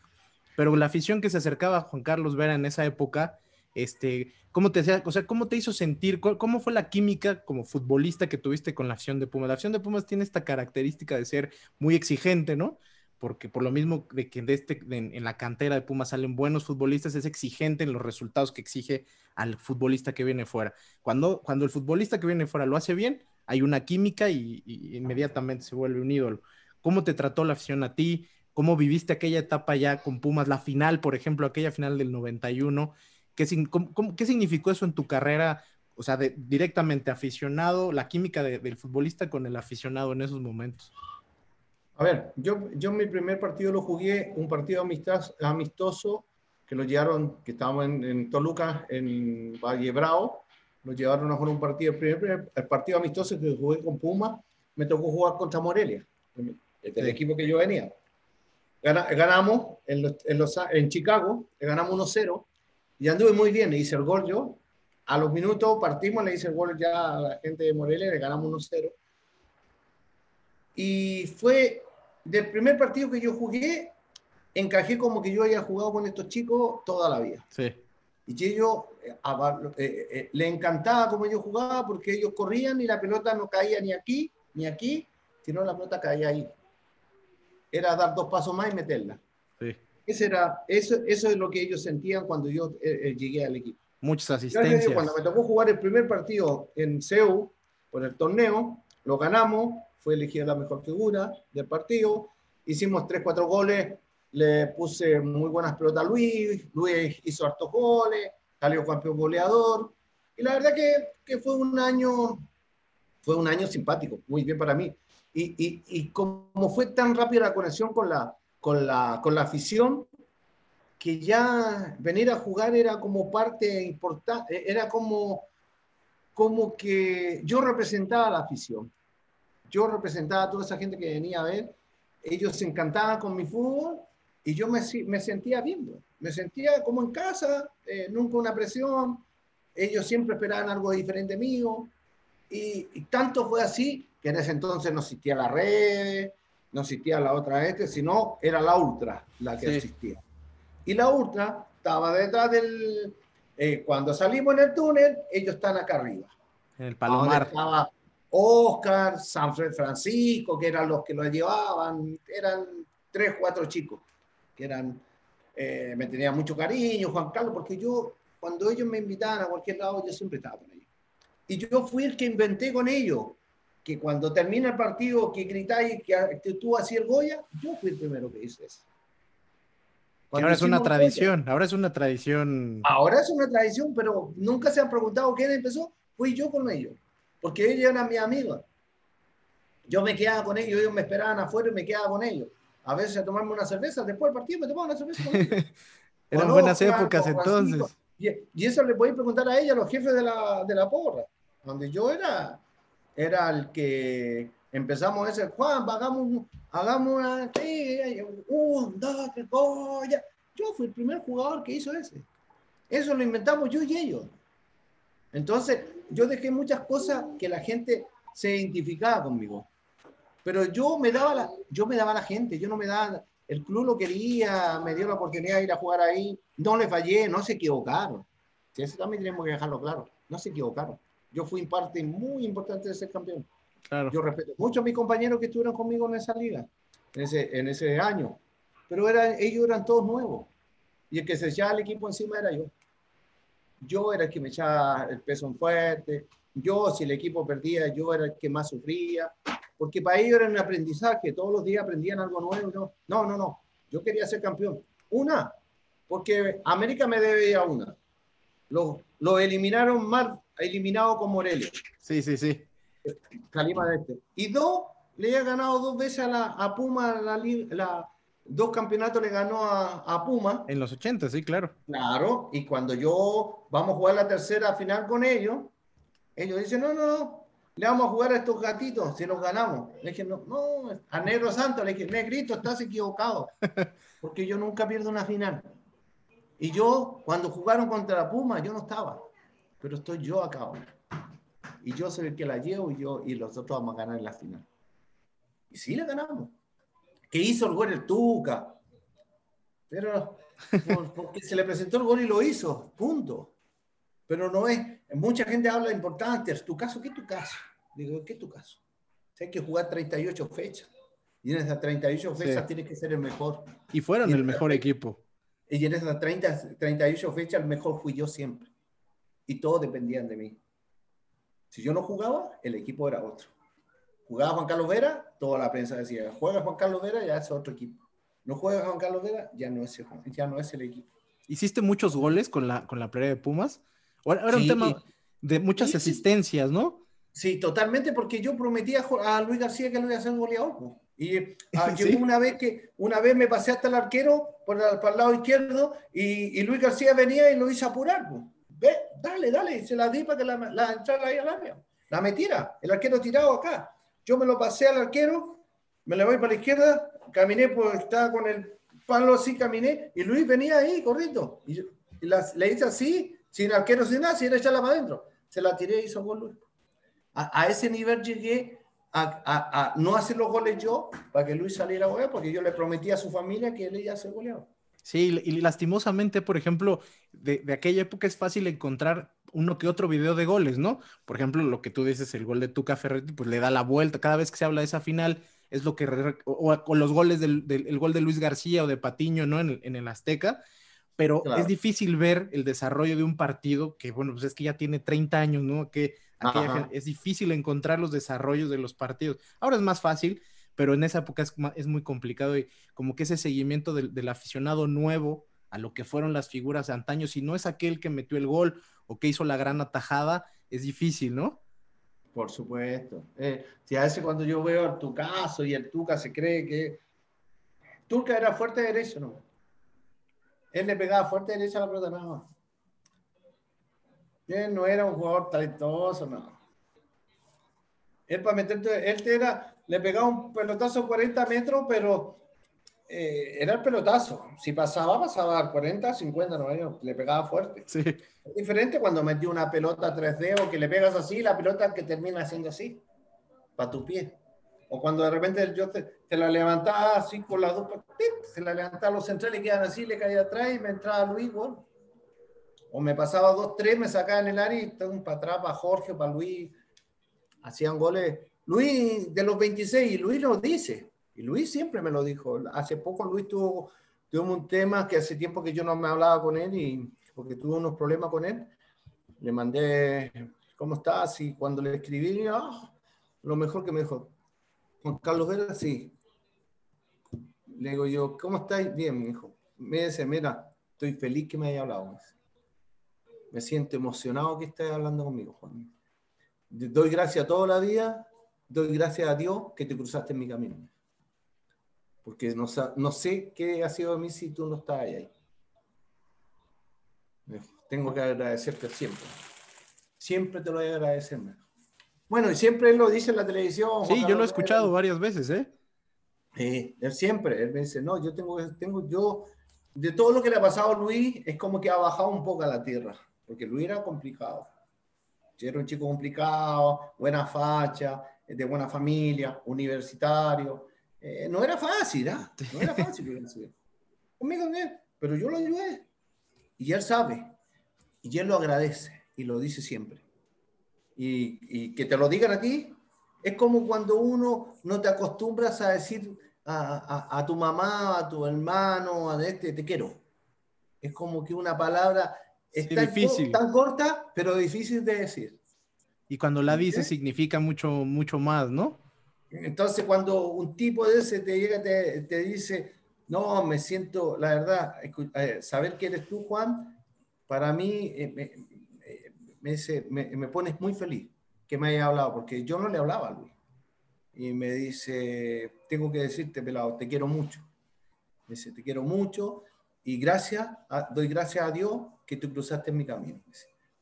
Pero la afición que se acercaba a Juan Carlos Vera en esa época, este, ¿cómo te, o sea, ¿cómo te hizo sentir? ¿Cómo fue la química como futbolista que tuviste con la afición de Pumas? La afición de Pumas tiene esta característica de ser muy exigente, ¿no? Porque por lo mismo de que de este, de, en la cantera de Pumas salen buenos futbolistas, es exigente en los resultados que exige al futbolista que viene fuera. Cuando, cuando el futbolista que viene fuera lo hace bien, hay una química y, inmediatamente se vuelve un ídolo. ¿Cómo te trató la afición a ti? ¿Cómo viviste aquella etapa ya con Pumas? La final, por ejemplo, aquella final del 91 ¿Qué, cómo, ¿Qué, significó eso en tu carrera? O sea, de, directamente aficionado, la química de, del futbolista con el aficionado en esos momentos.
A ver, yo, yo mi primer partido lo jugué, un partido amistoso, amistoso que lo llevaron, que estábamos en, en, Toluca, en Valle Bravo, lo llevaron a jugar un partido, el, primer, el partido amistoso que jugué con Puma, me tocó jugar contra Morelia, el, el equipo que yo venía. Ganamos en, los, en, los, en Chicago, ganamos 1-0, y anduve muy bien, le hice el gol yo. A los minutos partimos, le hice el gol ya a la gente de Morelia, le ganamos 1-0. Y fue del primer partido que yo jugué, encajé como que yo había jugado con estos chicos toda la vida.
Sí.
Y que ellos eh, eh, eh, le encantaba como yo jugaba porque ellos corrían y la pelota no caía ni aquí ni aquí, sino la pelota caía ahí. Era dar dos pasos más y meterla.
Sí.
Ese era, eso, eso es lo que ellos sentían cuando yo eh, eh llegué al equipo.
Muchas asistencias.
Cuando me tocó jugar el primer partido en CEU, por el torneo, lo ganamos, fue elegida la mejor figura del partido, hicimos 3-4 goles, le puse muy buenas pelotas a Luis, Luis hizo hartos goles, salió campeón goleador, y la verdad que, que fue un año, fue un año simpático, muy bien para mí. Y, y, y como fue tan rápida la conexión con la, con la, con la afición, que ya venir a jugar era como parte importante, era como, como que yo representaba a la afición. Yo representaba a toda esa gente que venía a ver, ellos se encantaban con mi fútbol y yo me, me sentía viendo, me sentía como en casa, eh, nunca una presión, ellos siempre esperaban algo diferente mío y, y tanto fue así que en ese entonces no existía la red, no existía la otra este, sino era la Ultra la que sí. existía. Y la Ultra estaba detrás del... Eh, cuando salimos en el túnel, ellos están acá arriba.
En el Palomar.
Estaba Oscar, San Francisco, que eran los que lo llevaban, eran tres, cuatro chicos, que eran, eh, me tenían mucho cariño, Juan Carlos, porque yo, cuando ellos me invitaban a cualquier lado, yo siempre estaba con ellos. Y yo fui el que inventé con ellos que cuando termina el partido que gritáis que, que tú hacías el Goya, yo fui el primero que hice eso.
ahora es una tradición, ahora es una tradición.
Ahora es una tradición, pero nunca se han preguntado quién empezó. Fui yo con ellos, porque ellos eran mis amigos. Yo me quedaba con ellos, ellos me esperaban afuera y me quedaba con ellos. A veces a tomarme una cerveza, después del partido me tomaba una cerveza con ellos. *laughs*
Eran buenas épocas entonces.
Y, eso le podéis preguntar a ella, los jefes de la, de la porra. Donde yo era, era el que empezamos ese, Juan, hagamos, hagamos una, un, dos, tres, ya. Yo fui el primer jugador que hizo ese. Eso lo inventamos yo y ellos. Entonces, yo dejé muchas cosas que la gente se identificaba conmigo. Pero yo me daba la, yo me daba la gente, yo no me daba, el club lo quería, me dio la oportunidad de ir a jugar ahí, no le fallé, no se equivocaron. Si eso también tenemos que dejarlo claro, no se equivocaron. Yo fui parte muy importante de ser campeón. Claro. Yo respeto mucho a mis compañeros que estuvieron conmigo en esa liga, en ese, en ese año, pero era, ellos eran todos nuevos. Y el que se echaba el equipo encima era yo. Yo era el que me echaba el peso en fuerte. Yo, si el equipo perdía, yo era el que más sufría. Porque para ellos era un aprendizaje. Todos los días aprendían algo nuevo. No, no, no. no. Yo quería ser campeón. Una, porque América me debía una. Lo, lo eliminaron mal, eliminado con Morelia.
Sí, sí, sí.
Calima de este. Y dos, le he ganado dos veces a, la, a Puma la, la, dos campeonatos le ganó a, Puma.
En los 80, sí, claro.
Claro, y cuando yo vamos a jugar la tercera final con ellos, ellos dicen, no, no, no, le vamos a jugar a estos gatitos si los ganamos. Le dije, no, no, a Negro Santo, le dije, Negrito, estás equivocado, *laughs* porque yo nunca pierdo una final. Y yo, cuando jugaron contra la Puma, yo no estaba, pero estoy yo acá Y yo soy el que la llevo y yo y los otros vamos a ganar la final. Y sí le ganamos que hizo el gol el Tuca. Pero porque se le presentó el gol y lo hizo, punto. Pero no es, mucha gente habla de importante, tu caso, ¿qué es tu caso? Digo, ¿qué es tu caso? hay que jugar 38 fechas. Y en esas 38 fechas tiene que ser el mejor.
Y fueron el mejor equipo.
Y en esas 30, 38 fechas el mejor fui yo siempre. Y todos dependían de mí. Si yo no jugaba, el equipo era otro. Jugaba Juan Carlos Vera, toda la prensa decía, juega Juan Carlos Vera, ya es otro equipo. No juega Juan Carlos Vera, ya no es, ya no es el equipo.
¿Hiciste muchos goles con la, con la playa de Pumas? Era un tema de muchas asistencias, ¿no?
Sí, totalmente, porque yo prometí a, Luis García que lo iba a hacer un goleador. Y ah, *laughs* una vez que una vez me pasé hasta el arquero por el, lado izquierdo y, Luis García venía y lo hizo apurar. Ve, dale, dale, se la di para que la, la entrara ahí al área. La metiera, el arquero tirado acá. Yo me lo pasé al arquero, me le voy para la izquierda, caminé, pues estaba con el palo así, caminé, y Luis venía ahí corriendo. Y, le hice así, sin arquero, sin nada, sin echarla para adentro. Se la tiré y hizo gol Luis. A, ese nivel llegué a, no hacer los goles yo para que Luis saliera a golear, porque yo le prometí a su familia que él iba a ser goleador.
Sí, y lastimosamente, por ejemplo, de, aquella época es fácil encontrar uno que otro video de goles, ¿no? Por ejemplo, lo que tú dices, el gol de Tuca Ferretti, pues le da la vuelta. Cada vez que se habla de esa final, es lo que. O, los goles del, el gol de Luis García o de Patiño, ¿no? En, en el Azteca. Pero es difícil ver el desarrollo de un partido que, bueno, pues es que ya tiene 30 años, ¿no? Que es difícil encontrar los desarrollos de los partidos. Ahora es más fácil, pero en esa época es, muy complicado y como que ese seguimiento del, del aficionado nuevo a lo que fueron las figuras de antaño, si no es aquel que metió el gol o que hizo la gran atajada, es difícil, ¿no?
Por supuesto. Eh, si a veces cuando yo veo tu caso y el Tuca se cree que Tuca era fuerte derecho, ¿no? Él le pegaba fuerte derecho a la pelota, no. Él no era un jugador talentoso, no. Él para meterte, él te era, le pegaba un pelotazo 40 metros, pero eh, era el pelotazo. Si pasaba, pasaba a 40, 50, 90, le pegaba fuerte.
Sí.
Es diferente cuando metí una pelota 3D o que le pegas así, la pelota que termina haciendo así, para tu pie. O cuando de repente yo te, la levantaba así con las dos, se la levantaba los centrales y quedan así, le caía atrás y me entraba Luis, bueno. O me pasaba dos, tres, me sacaba en el área y un para atrás, para Jorge, para Luis. Hacían goles. Luis de los 26, y Luis lo dice y Luis siempre me lo dijo. Hace poco Luis tuvo, tuvo un tema que hace tiempo que yo no me hablaba con él y porque tuve unos problemas con él. Le mandé, ¿cómo estás? Y cuando le escribí, ah, lo mejor que me dijo, Juan Carlos Vera, sí. Le digo yo, ¿cómo estás? Bien, me dijo. me dice, mira, estoy feliz que me haya hablado. Me siento emocionado que estés hablando conmigo, Juan. Doy gracias a toda la vida, doy gracias a Dios que te cruzaste en mi camino. Porque no, no sé qué ha sido de mí si tú no estás ahí. Tengo que agradecerte siempre. Siempre te lo voy a agradecer. Bueno, y siempre él lo dice en la televisión.
Sí, yo lo he escuchado varias veces, ¿eh?
Sí, él siempre, él me dice, no, yo tengo, tengo, yo, de todo lo que le ha pasado a Luis, es como que ha bajado un poco a la tierra, porque Luis era complicado. Era un chico complicado, buena facha, de buena familia, universitario. Eh, no era fácil, ¿ah? No era fácil. Conmigo, pero yo lo ayudé. Y él sabe. Y él lo agradece y lo dice siempre. Y, y, que te lo digan a ti, es como cuando uno no te acostumbras a decir a, a, a tu mamá, a tu hermano, a este, te quiero. Es como que una palabra es tan, difícil. tan corta, pero difícil de decir.
Y cuando la dices significa mucho, mucho más, ¿no?
Entonces, cuando un tipo de ese te llega, te, te dice, no, me siento, la verdad, eh, saber que eres tú, Juan, para mí eh, me, me, me, pones muy feliz que me haya hablado, porque yo no le hablaba a Luis. Y me dice, tengo que decirte, pelado, te quiero mucho. Me dice, te quiero mucho y gracias, doy gracias a Dios que tú cruzaste en mi camino.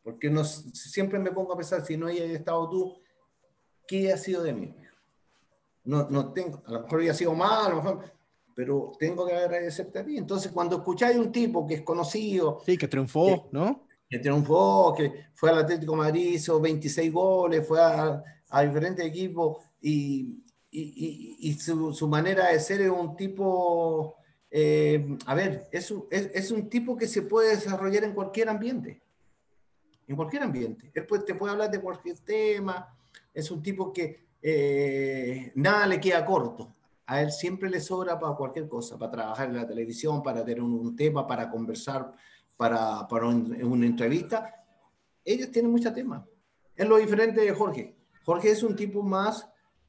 Porque no, siempre me pongo a pensar, si no haya estado tú, ¿qué ha sido de mí? No, no tengo, a lo mejor haya sido mal, a lo mejor, pero tengo que agradecerte a ti. Entonces, cuando escucháis un tipo que es conocido.
Sí, que triunfó, ¿no?
Que triunfó, que fue al Atlético Madrid, hizo 26 goles, fue a, a diferentes equipos y, y, y, su, su, manera de ser es un tipo. Eh, a ver, es un, es, es un tipo que se puede desarrollar en cualquier ambiente. En cualquier ambiente. Él te puede hablar de cualquier tema. Es un tipo que eh, nada le queda corto a él siempre le sobra para cualquier cosa, para trabajar en la televisión, para tener un, tema, para conversar, para, para una entrevista. Ellos tienen muchos temas. Es lo diferente de Jorge. Jorge es un tipo más,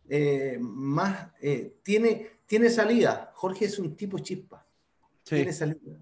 eh, más eh, tiene, tiene salida. Jorge es un tipo chispa. Tiene salida.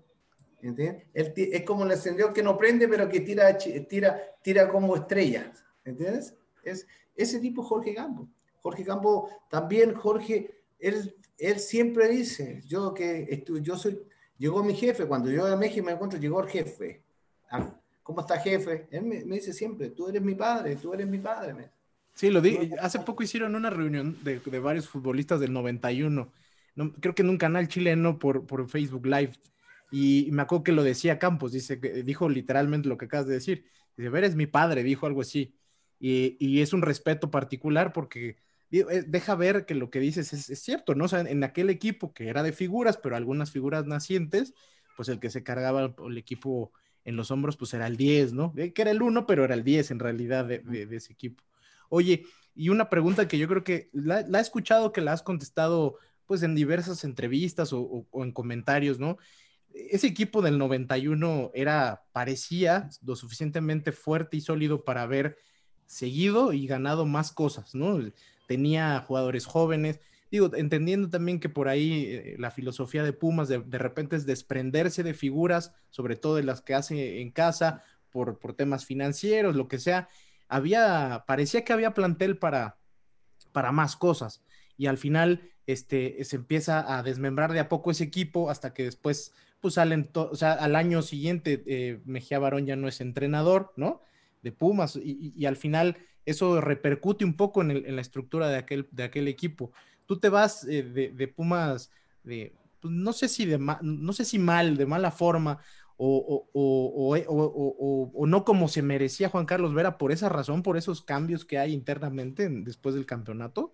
¿Entiendes? Él es como el encendedor que no prende, pero que tira, tira, tira como estrellas. ¿Entiendes? Es ese tipo Jorge Campo. Jorge Campo, también Jorge él, él siempre dice, yo que yo soy, llegó mi jefe, cuando yo a México me encuentro, llegó el jefe. Ah, ¿Cómo está jefe? Él me, dice siempre, tú eres mi padre, tú eres mi padre.
Sí, lo di, hace poco hicieron una reunión de, de varios futbolistas del 91, no, creo que en un canal chileno por, por Facebook Live, y me acuerdo que lo decía Campos, dice, dijo literalmente lo que acabas de decir, dice, eres mi padre, dijo algo así, y, y es un respeto particular porque deja ver que lo que dices es, cierto, ¿no? O sea, en aquel equipo que era de figuras, pero algunas figuras nacientes, pues el que se cargaba el equipo en los hombros, pues era el 10, ¿no? Eh, que era el 1, pero era el 10 en realidad de, ese equipo. Oye, y una pregunta que yo creo que la, he escuchado que la has contestado pues en diversas entrevistas o, en comentarios, ¿no? Ese equipo del 91 era, parecía lo suficientemente fuerte y sólido para haber seguido y ganado más cosas, ¿no? Tenía jugadores jóvenes. Digo, entendiendo también que por ahí eh, la filosofía de Pumas de, repente es desprenderse de figuras, sobre todo de las que hace en casa, por, por temas financieros, lo que sea. Había, parecía que había plantel para, para más cosas. Y al final este, se empieza a desmembrar de a poco ese equipo hasta que después, pues salen, o sea, al año siguiente eh, Mejía Barón ya no es entrenador, ¿no? De Pumas y al final eso repercute un poco en, la estructura de aquel, equipo. Tú te vas eh, de, Pumas, pues, no, sé si no sé si mal, de mala forma, o, o, no como se merecía Juan Carlos Vera por esa razón, por esos cambios que hay internamente después del campeonato.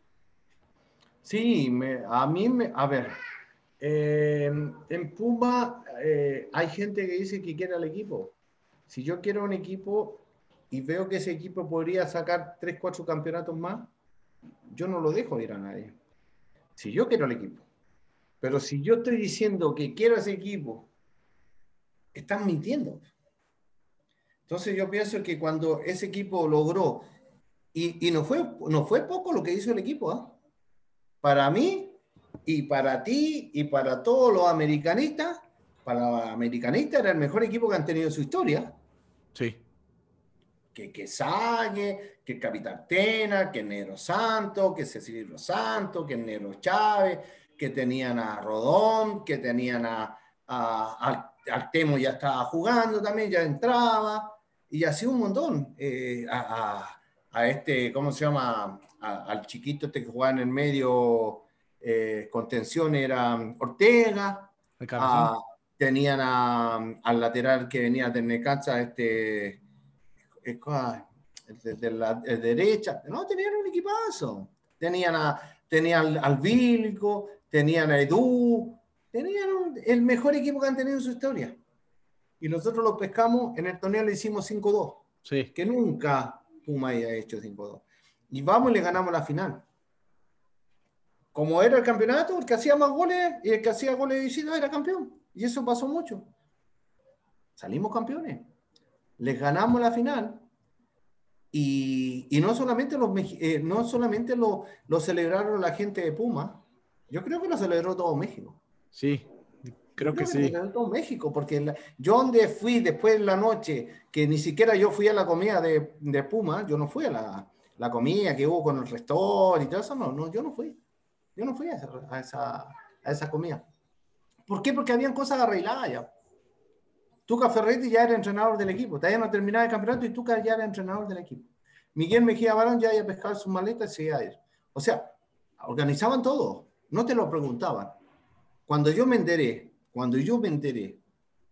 Sí, a mí, me, a ver, eh, en Puma eh, hay gente que dice que quiere al equipo. Si yo quiero un equipo, y veo que ese equipo podría sacar 3, 4 campeonatos más, yo no lo dejo ir a nadie. Si yo quiero el equipo. Pero si yo estoy diciendo que quiero ese equipo, están mintiendo. Entonces yo pienso que cuando ese equipo logró, y, y no, fue, no fue poco lo que hizo el equipo, ¿ah? para mí y para ti y para todos los americanistas, para americanista era el mejor equipo que han tenido en su historia.
Sí.
Que, que que Capitán Tena, que Nero Santo, que Cecilio Santo, que Nero Chávez, que tenían a Rodón, que tenían a, a, al, Temo ya estaba jugando también, ya entraba, y así un montón. Eh, a, a, este, ¿cómo se llama? al chiquito este que jugaba en el medio eh, contención era Ortega. tenían al lateral que venía de Necaxa, este, de, la derecha. No, tenían un equipazo. Tenían, a, tenían al, Vilco, tenían a Edu, tenían el mejor equipo que han tenido en su historia. Y nosotros lo pescamos, en el torneo le hicimos 5-2.
Sí.
Que nunca Puma haya hecho 5-2. Y vamos y le ganamos la final. Como era el campeonato, el que hacía más goles y el que hacía goles de visita era campeón. Y eso pasó mucho. Salimos campeones. Les ganamos la final. Y, y no solamente, los, eh, no solamente lo, lo, celebraron la gente de Puma, yo creo que lo celebró todo México.
Sí, creo, que, sí. Lo
celebró todo México, porque yo donde fui después de la noche, que ni siquiera yo fui a la comida de, de Puma, yo no fui a la, la comida que hubo con el restaurante y todo eso, no, no, yo no fui. Yo no fui a esa, a esa, comida. ¿Por qué? Porque habían cosas arregladas ya. Tuca Ferretti ya era entrenador del equipo. Todavía no terminaba el campeonato y Tuca ya era entrenador del equipo. Miguel Mejía Barón ya había pescado sus maletas y se iba a ir. O sea, organizaban todo. No te lo preguntaban. Cuando yo me enteré, cuando yo me enteré,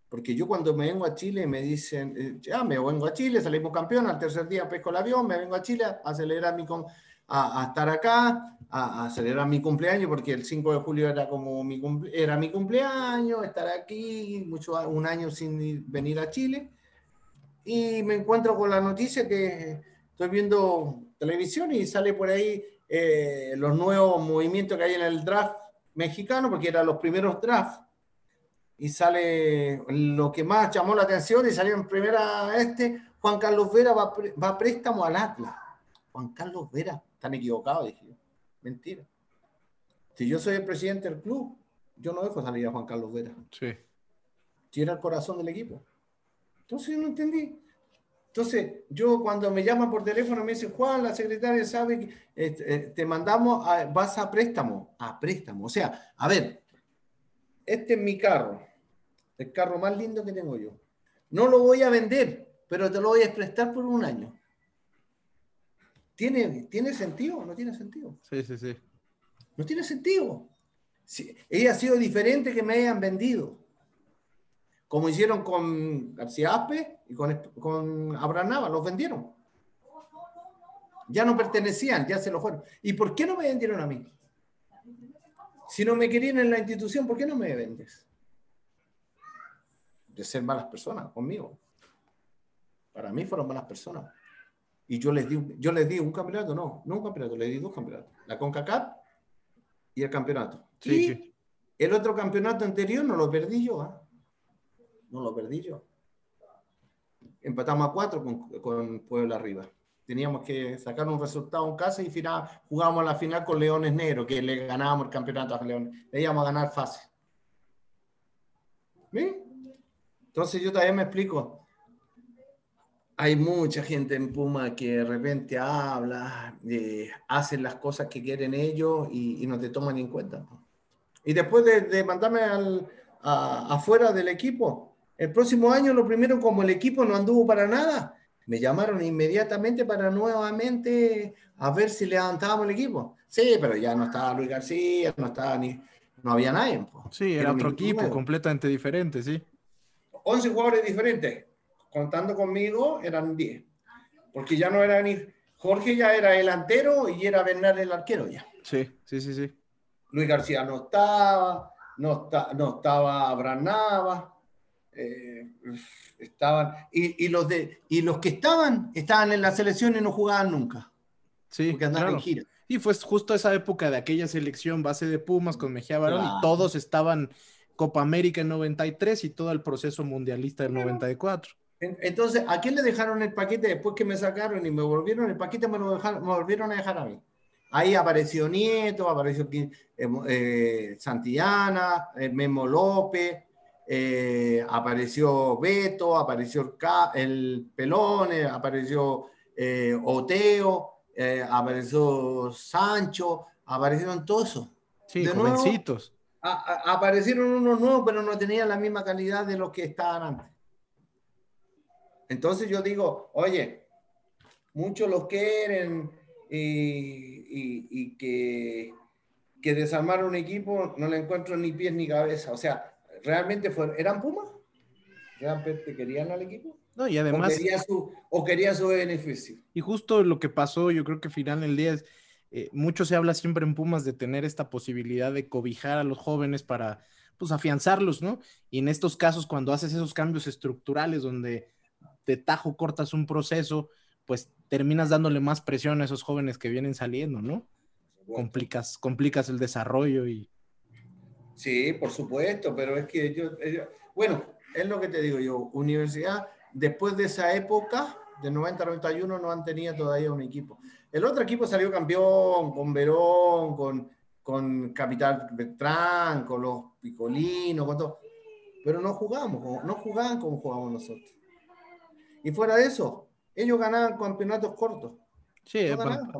porque yo cuando me vengo a Chile me dicen, eh, ya me vengo a Chile, salimos campeón, al tercer día pesco el avión, me vengo a Chile a mi, a, estar acá, a, celebrar mi cumpleaños, porque el 5 de julio era como mi, era mi cumpleaños, estar aquí, mucho, un año sin venir a Chile. Y me encuentro con la noticia que estoy viendo televisión y sale por ahí eh, los nuevos movimientos que hay en el draft mexicano, porque eran los primeros drafts. Y sale lo que más llamó la atención y salió en primera este, Juan Carlos Vera va, va a préstamo al Atlas. Juan Carlos Vera están equivocados, dije yo. Mentira. Si yo soy el presidente del club, yo no dejo salir a Juan Carlos Vera.
Sí.
Si era el corazón del equipo. Entonces yo no entendí. Entonces, yo cuando me llaman por teléfono me dicen, Juan, la secretaria sabe que este, eh, te mandamos, vas a préstamo. A préstamo. O sea, a ver, este es mi carro. El carro más lindo que tengo yo. No lo voy a vender, pero te lo voy a prestar por un año. ¿Tiene, ¿Tiene sentido o no tiene sentido?
Sí, sí, sí.
No tiene sentido. Sí, ella ha sido diferente que me hayan vendido. Como hicieron con García Aspe y con, con Abraham Nava, los vendieron. Ya no pertenecían, ya se lo fueron. ¿Y por qué no me vendieron a mí? Si no me querían en la institución, ¿por qué no me vendes? De ser malas personas conmigo. Para mí fueron malas personas. Y yo les di, yo les di un campeonato, no, no un campeonato, les di dos campeonatos. La CONCACAF y el campeonato. y el otro campeonato anterior no lo perdí yo. ¿ah? No lo perdí yo. Empatamos a cuatro con, con Puebla arriba. Teníamos que sacar un resultado en casa y final, jugábamos la final con Leones Negros, que le ganábamos el campeonato a Leones. Le íbamos a ganar fácil. ¿Ven? Entonces yo también me explico hay mucha gente en Puma que de repente habla, eh, hacen las cosas que quieren ellos y, no te toman en cuenta. Y después de, mandarme al, afuera del equipo, el próximo año lo primero como el equipo no anduvo para nada, me llamaron inmediatamente para nuevamente a ver si levantábamos el equipo. Sí, pero ya no estaba Luis García, no estaba ni, no había nadie.
Sí, era, otro equipo completamente diferente, sí.
11 jugadores diferentes contando conmigo, eran 10. Porque ya no era ni. Jorge ya era delantero y era Bernal el arquero ya.
Sí, sí, sí, sí.
Luis García no estaba, no, no estaba Abraham eh, estaban, y, los de, y los que estaban, estaban en la selección y no jugaban nunca.
Sí, porque andaban en gira. Y fue justo esa época de aquella selección base de Pumas con Mejía Barón y todos estaban Copa América en 93 y todo el proceso mundialista del 94.
Entonces, ¿a quién le dejaron el paquete después que me sacaron y me volvieron el paquete? Me lo dejaron, me volvieron a dejar a mí. Ahí apareció Nieto, apareció eh, eh, Santillana, eh, Memo López, eh, apareció Beto, apareció el Pelone, apareció eh, Oteo, apareció Sancho, aparecieron todos esos.
Sí, jovencitos.
aparecieron unos nuevos, pero no tenían la misma calidad de los que estaban antes. Entonces yo digo, oye, muchos lo quieren y, que, que desarmar un equipo no le encuentro ni pies ni cabeza. O sea, realmente fueron, ¿eran Pumas? ¿Realmente querían al equipo?
No, y además.
O quería su, beneficio.
Y justo lo que pasó, yo creo que al final del día es. Eh, mucho se habla siempre en Pumas de tener esta posibilidad de cobijar a los jóvenes para pues afianzarlos, ¿no? Y en estos casos, cuando haces esos cambios estructurales donde de tajo cortas un proceso, pues terminas dándole más presión a esos jóvenes que vienen saliendo, ¿no? Complicas, complicas el desarrollo y...
Sí, por supuesto, pero es que yo, bueno, es lo que te digo yo, universidad, después de esa época, de 90-91, no han tenido todavía un equipo. El otro equipo salió campeón con Verón, con, con Capital Beltrán, con los Picolinos, con todo. Pero no jugamos, no jugaban como jugamos nosotros. Y fuera de eso, ellos ganaban campeonatos cortos.
Sí,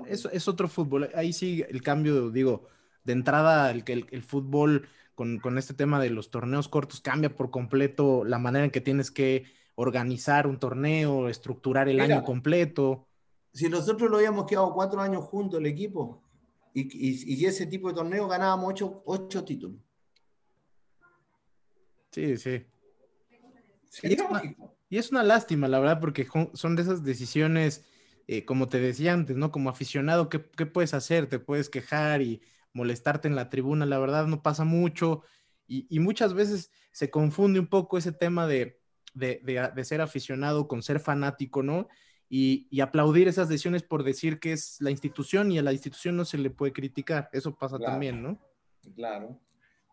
eso es otro fútbol. Ahí sí el cambio, digo, de entrada, el, el, el fútbol con, con, este tema de los torneos cortos cambia por completo la manera en que tienes que organizar un torneo, estructurar el año completo.
Si nosotros lo habíamos quedado cuatro años juntos el equipo y, y, y ese tipo de torneo ganábamos ocho, ocho títulos.
Sí, sí. sí y es una lástima, la verdad, porque son de esas decisiones, eh, como te decía antes, ¿no? Como aficionado, ¿qué, puedes hacer? Te puedes quejar y molestarte en la tribuna, la verdad no pasa mucho. Y, muchas veces se confunde un poco ese tema de, ser aficionado con ser fanático, ¿no? Y, aplaudir esas decisiones por decir que es la institución y a la institución no se le puede criticar. Eso pasa también, ¿no?
Claro.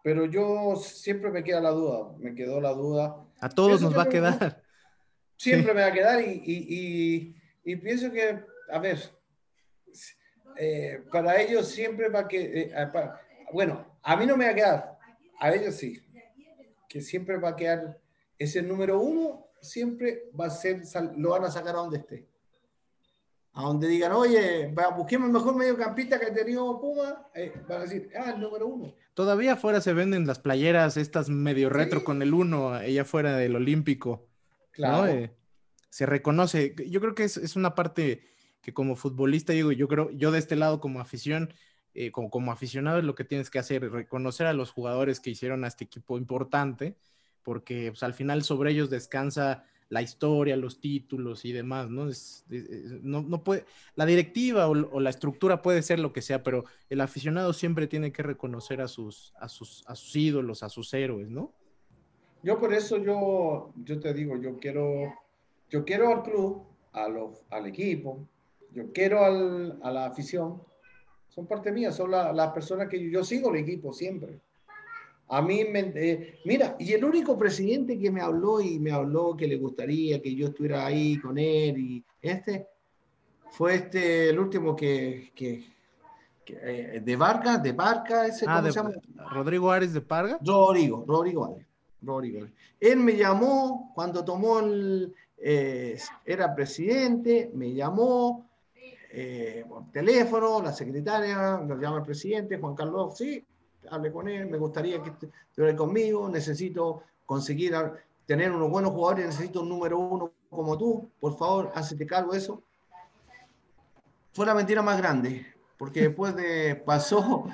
Pero yo siempre me queda la duda, me quedó la duda.
A todos nos va a quedar
siempre me va a quedar y, pienso que, a ver, eh, para ellos siempre va a que, eh, bueno, a mí no me va a quedar, a ellos sí, que siempre va a quedar ese número uno, siempre va a ser, lo van a sacar a donde esté. A donde digan, oye, busquemos el mejor mediocampista que ha tenido Puma, eh, van a decir, ah, el número uno.
Todavía afuera se venden las playeras, estas medio retro con el uno, ella fuera del Olímpico. Claro. Eh, se reconoce. Yo creo que es, una parte que como futbolista, digo, yo creo, yo de este lado como afición, eh, como, aficionado es lo que tienes que hacer, reconocer a los jugadores que hicieron a este equipo importante, porque pues, al final sobre ellos descansa la historia, los títulos y demás, ¿no? no, puede, la directiva o, la estructura puede ser lo que sea, pero el aficionado siempre tiene que reconocer a sus ídolos, a sus héroes, ¿no?
Yo por eso yo, yo te digo, yo quiero, yo quiero al club, a los, al equipo, yo quiero al, a la afición, son parte mía, son las personas que yo, sigo el equipo siempre. A mí me, eh, mira, y el único presidente que me habló y me habló que le gustaría que yo estuviera ahí con él y este, fue este, el último que, que, eh, de Barca, de Barca, ese,
ah, ¿cómo se llama? Rodrigo Ares de Parga.
Rodrigo, Rodrigo Ares. Rodrigo. Él me llamó cuando tomó el, eh, era presidente, me llamó eh, por teléfono, la secretaria, nos llama el presidente, Juan Carlos, sí, hable con él, me gustaría que estuviera conmigo, necesito conseguir tener unos buenos jugadores, necesito un número uno como tú, por favor, hazte cargo de eso. Fue la mentira más grande, porque después de, *laughs* pasó,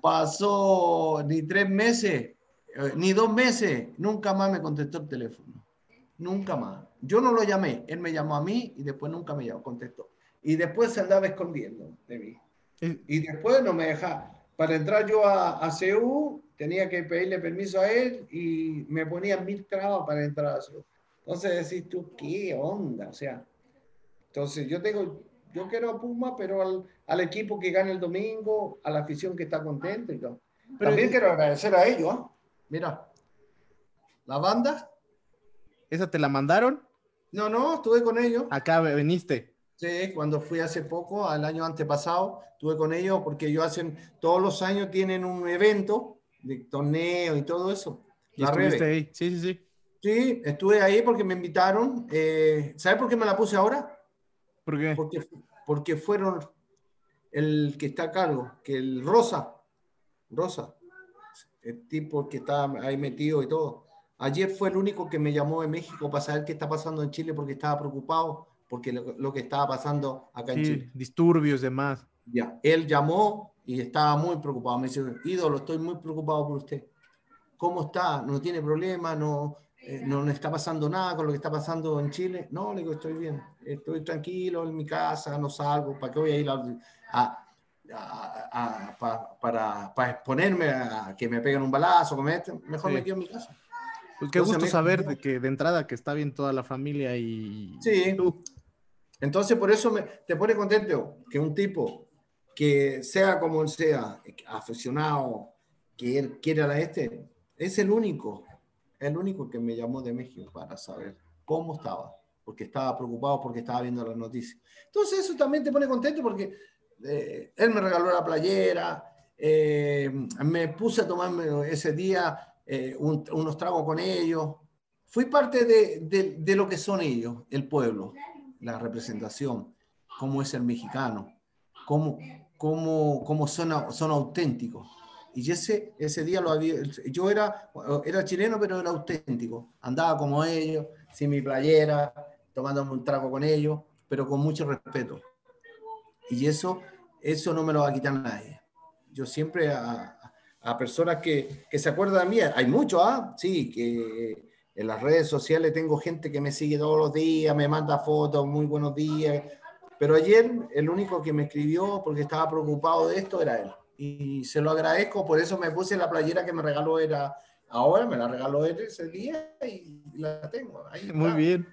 pasó ni tres meses eh, ni dos meses, nunca más me contestó el teléfono. Nunca más. Yo no lo llamé, él me llamó a mí y después nunca me llamó, contestó. Y después se andaba escondiendo de mí. Y después no me deja. Para entrar yo a, a CEU, tenía que pedirle permiso a él y me ponía mil trabas para entrar a CEU. Entonces decís tú, ¿qué onda? O sea, entonces yo tengo, yo quiero a Puma, pero al, al equipo que gana el domingo, a la afición que está contenta y todo. También quiero agradecer a ellos. ¿ah? Mira, la banda.
¿Esa te la mandaron?
No, no, estuve con ellos.
Acá viniste.
Sí, cuando fui hace poco, al año antepasado, estuve con ellos porque ellos hacen, todos los años tienen un evento de torneo y todo eso.
La estuviste ahí, sí, sí, sí.
Sí, estuve ahí porque me invitaron. Eh, ¿Sabes por qué me la puse ahora?
¿Por qué?
Porque, porque fueron el que está a cargo, que el Rosa, Rosa, el tipo que está ahí metido y todo. Ayer fue el único que me llamó de México para saber qué está pasando en Chile porque estaba preocupado porque lo, que estaba pasando acá en Chile.
Disturbios, demás.
Ya, él llamó y estaba muy preocupado. Me dice, ídolo, estoy muy preocupado por usted. ¿Cómo está? ¿No tiene problema? ¿No, eh, no, está pasando nada con lo que está pasando en Chile? No, le digo, estoy bien. Estoy tranquilo en mi casa, no salgo. ¿Para qué voy a ir a, para, para, exponerme a que me peguen un balazo? Mejor me quedo en mi casa.
Pues qué gusto saber de que de entrada que está bien toda la familia y
sí. tú. Entonces por eso me, te pone contento que un tipo que sea como él sea, aficionado, que él quiera la este, es el único, el único que me llamó de México para saber cómo estaba, porque estaba preocupado porque estaba viendo las noticias. Entonces eso también te pone contento porque eh, él me regaló la playera, eh, me puse a tomarme ese día eh, unos tragos con ellos. Fui parte de, de, lo que son ellos, el pueblo, la representación, cómo es el mexicano, cómo, cómo, cómo son, son auténticos. Y ese, ese día lo había, yo era, era chileno, pero era auténtico. Andaba como ellos, sin mi playera, tomándome un trago con ellos, pero con mucho respeto. Y eso, eso no me lo va a quitar nadie. Yo siempre a, a personas que, que, se acuerdan de mí. Hay muchos, ¿ah? Sí, que en las redes sociales tengo gente que me sigue todos los días, me manda fotos, muy buenos días. Pero ayer el único que me escribió porque estaba preocupado de esto era él. Y se lo agradezco, por eso me puse la playera que me regaló era ahora, me la regaló él ese día y la tengo. Ahí
muy bien.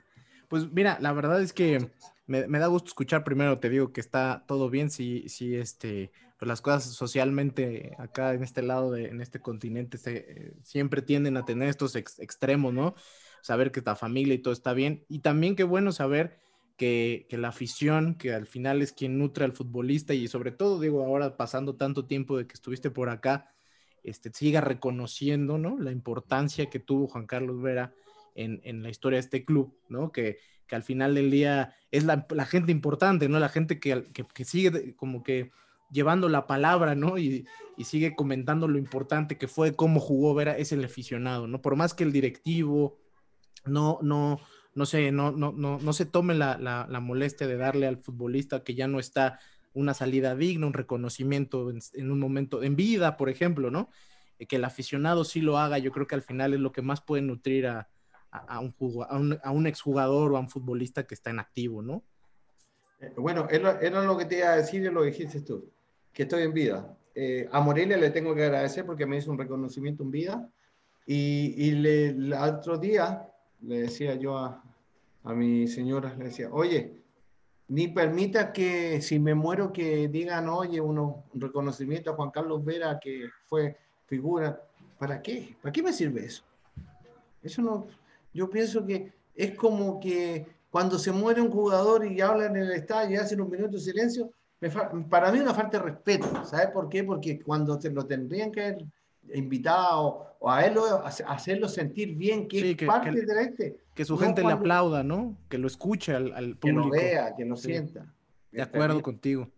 Pues mira, la verdad es que me, da gusto escuchar primero, te digo que está todo bien, si, si este, pues las cosas socialmente acá en este lado, de, en este continente, se, siempre tienden a tener estos extremos, ¿no? Saber que la familia y todo está bien. Y también qué bueno saber que, que, la afición, que al final es quien nutre al futbolista y sobre todo, digo, ahora pasando tanto tiempo de que estuviste por acá, este, siga reconociendo, ¿no? La importancia que tuvo Juan Carlos Vera en, en la historia de este club, ¿no? Que, que al final del día es la, gente importante, ¿no? La gente que, que, sigue como que llevando la palabra, ¿no? Y, sigue comentando lo importante que fue cómo jugó Vera, es el aficionado, ¿no? Por más que el directivo no, no, no se, no, no, no, no se tome la, la, molestia de darle al futbolista que ya no está una salida digna, un reconocimiento en, un momento, en vida, por ejemplo, ¿no? Eh, que el aficionado sí lo haga, yo creo que al final es lo que más puede nutrir a, a, un, a, un, a un exjugador o a un futbolista que está en activo, ¿no?
Eh, bueno, era lo que te iba a decir y lo dijiste tú que estoy en vida. Eh, a Morelia le tengo que agradecer porque me hizo un reconocimiento en vida. Y, y le, el otro día le decía yo a, a mi señora, le decía, oye, ni permita que si me muero que digan, oye, uno, un reconocimiento a Juan Carlos Vera que fue figura. ¿Para qué? ¿Para qué me sirve eso? Eso no, yo pienso que es como que cuando se muere un jugador y hablan en el estadio y hacen un minuto de silencio, para mí una falta de respeto, ¿sabes por qué? Porque cuando te lo tendrían que haber invitado o a él hacerlo sentir bien que es parte de este.
Que su gente le aplauda, ¿no? Que lo escuche al, al público.
Que lo vea, que lo sienta.
De acuerdo contigo.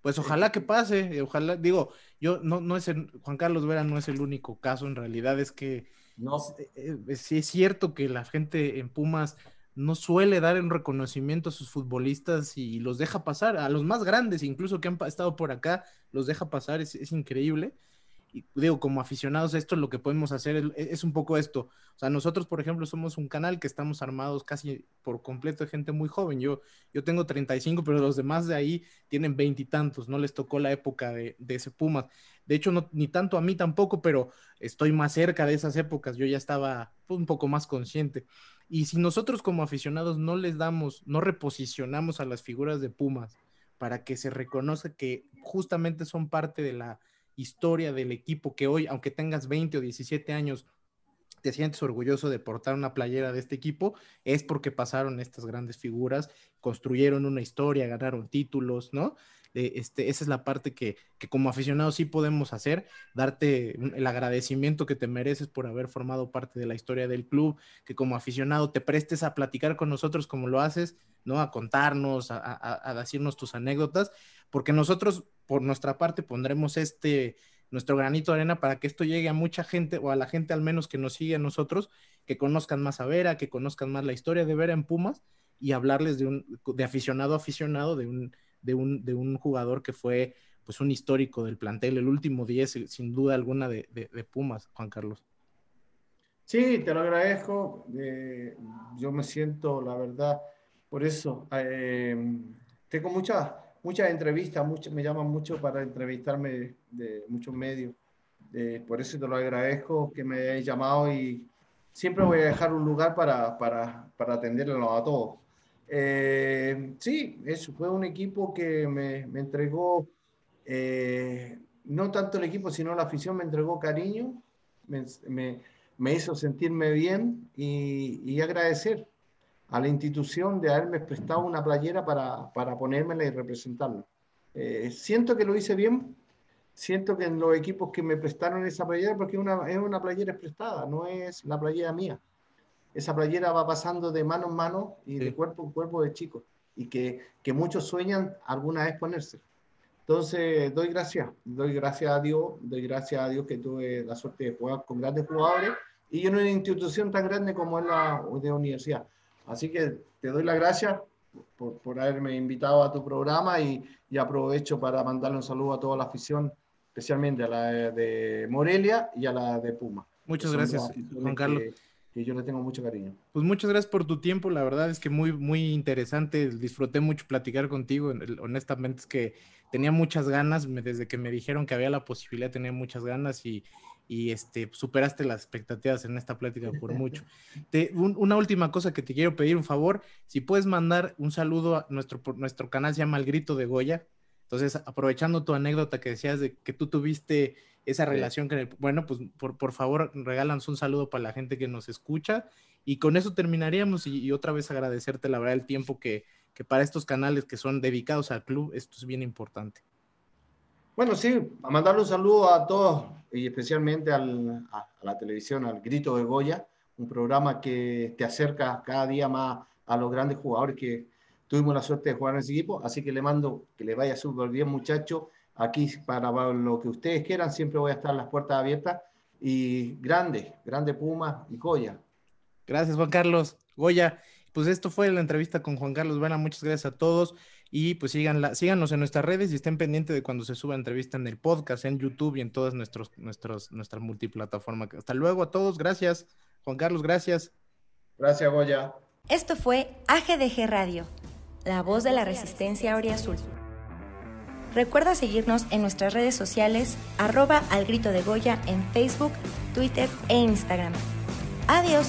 Pues ojalá que pase, ojalá, digo, yo no, no es Juan Carlos Vera no es el único caso, en realidad es que no. Eh, eh, sí es cierto que la gente en Pumas no suele dar un reconocimiento a sus futbolistas y los deja pasar, a los más grandes incluso que han estado por acá, los deja pasar, es, increíble. Y digo, como aficionados, esto lo que podemos hacer es, un poco esto. O sea, nosotros, por ejemplo, somos un canal que estamos armados casi por completo de gente muy joven. Yo, yo tengo 35, pero los demás de ahí tienen veintitantos, no les tocó la época de, de ese Pumas. De hecho, no, ni tanto a mí tampoco, pero estoy más cerca de esas épocas. Yo ya estaba un poco más consciente. Y si nosotros como aficionados no les damos, no reposicionamos a las figuras de Pumas para que se reconozca que justamente son parte de la historia del equipo que hoy, aunque tengas 20 o 17 años, te sientes orgulloso de portar una playera de este equipo, es porque pasaron estas grandes figuras, construyeron una historia, ganaron títulos, ¿no? este, esa es la parte que, que como aficionados sí podemos hacer, darte el agradecimiento que te mereces por haber formado parte de la historia del club, que como aficionado te prestes a platicar con nosotros como lo haces, ¿no? A contarnos, a, a decirnos tus anécdotas, porque nosotros por nuestra parte pondremos este nuestro granito de arena para que esto llegue a mucha gente o a la gente al menos que nos sigue a nosotros, que conozcan más a Vera, que conozcan más la historia de Vera en Pumas y hablarles de un de aficionado a aficionado de un, de un, de un jugador que fue pues un histórico del plantel, el último 10 sin duda alguna de, Pumas, Juan Carlos.
Sí, te lo agradezco. Eh, yo me siento, la verdad, por eso. Eh, tengo muchas muchas entrevistas, me llaman mucho para entrevistarme de, muchos medios. por eso te lo agradezco que me hayas llamado y siempre voy a dejar un lugar para, para, para atenderlo a todos. Eh, sí, eso fue un equipo que me, me entregó, eh, no tanto el equipo, sino la afición me entregó cariño, me, me, me hizo sentirme bien y, y agradecer a la institución de haberme prestado una playera para, para ponérmela y representarla. Eh, siento que lo hice bien, siento que en los equipos que me prestaron esa playera, porque una, es una playera prestada, no es la playera mía. Esa playera va pasando de mano en mano y de cuerpo en cuerpo de chicos, y que, que muchos sueñan alguna vez ponerse. Entonces, doy gracias, doy gracias a Dios, doy gracias a Dios que tuve la suerte de jugar con grandes jugadores y en una institución tan grande como es la de universidad. Así que te doy las gracias por, por, haberme invitado a tu programa y, y, aprovecho para mandarle un saludo a toda la afición, especialmente a la de Morelia y a la de Puma.
Muchas gracias, Juan Carlos.
Que, yo le tengo mucho cariño.
Pues muchas gracias por tu tiempo, la verdad es que muy, muy interesante, disfruté mucho platicar contigo, honestamente es que tenía muchas ganas, desde que me dijeron que había la posibilidad tenía muchas ganas y, y este, superaste las expectativas en esta plática por *laughs* mucho. una última cosa que te quiero pedir, un favor, si puedes mandar un saludo a nuestro, nuestro canal se llama El Grito de Goya, entonces aprovechando tu anécdota que decías de que tú tuviste esa relación el, bueno, pues por, por favor regálanos un saludo para la gente que nos escucha y con eso terminaríamos y, otra vez agradecerte la verdad el tiempo que, que para estos canales que son dedicados al club, esto es bien importante.
Bueno, sí, a mandarle un saludo a todos y especialmente al, a, la televisión, al Grito de Goya, un programa que te acerca cada día más a los grandes jugadores que tuvimos la suerte de jugar en ese equipo. Así que le mando que le vaya súper bien, muchachos. Aquí para lo que ustedes quieran, siempre voy a estar las puertas abiertas. Y grande, grande Puma y Goya.
Gracias, Juan Carlos. Goya, pues esto fue la entrevista con Juan Carlos Buena. Muchas gracias a todos. Y pues síganla, síganos en nuestras redes y estén pendientes de cuando se suba entrevista en el podcast, en YouTube y en todas nuestros, nuestros, nuestras multiplataformas. Hasta luego a todos, gracias. Juan Carlos, gracias.
Gracias, Goya.
Esto fue AGDG Radio, la voz de la resistencia Azul. Recuerda seguirnos en nuestras redes sociales, arroba al grito de Goya en Facebook, Twitter e Instagram. Adiós.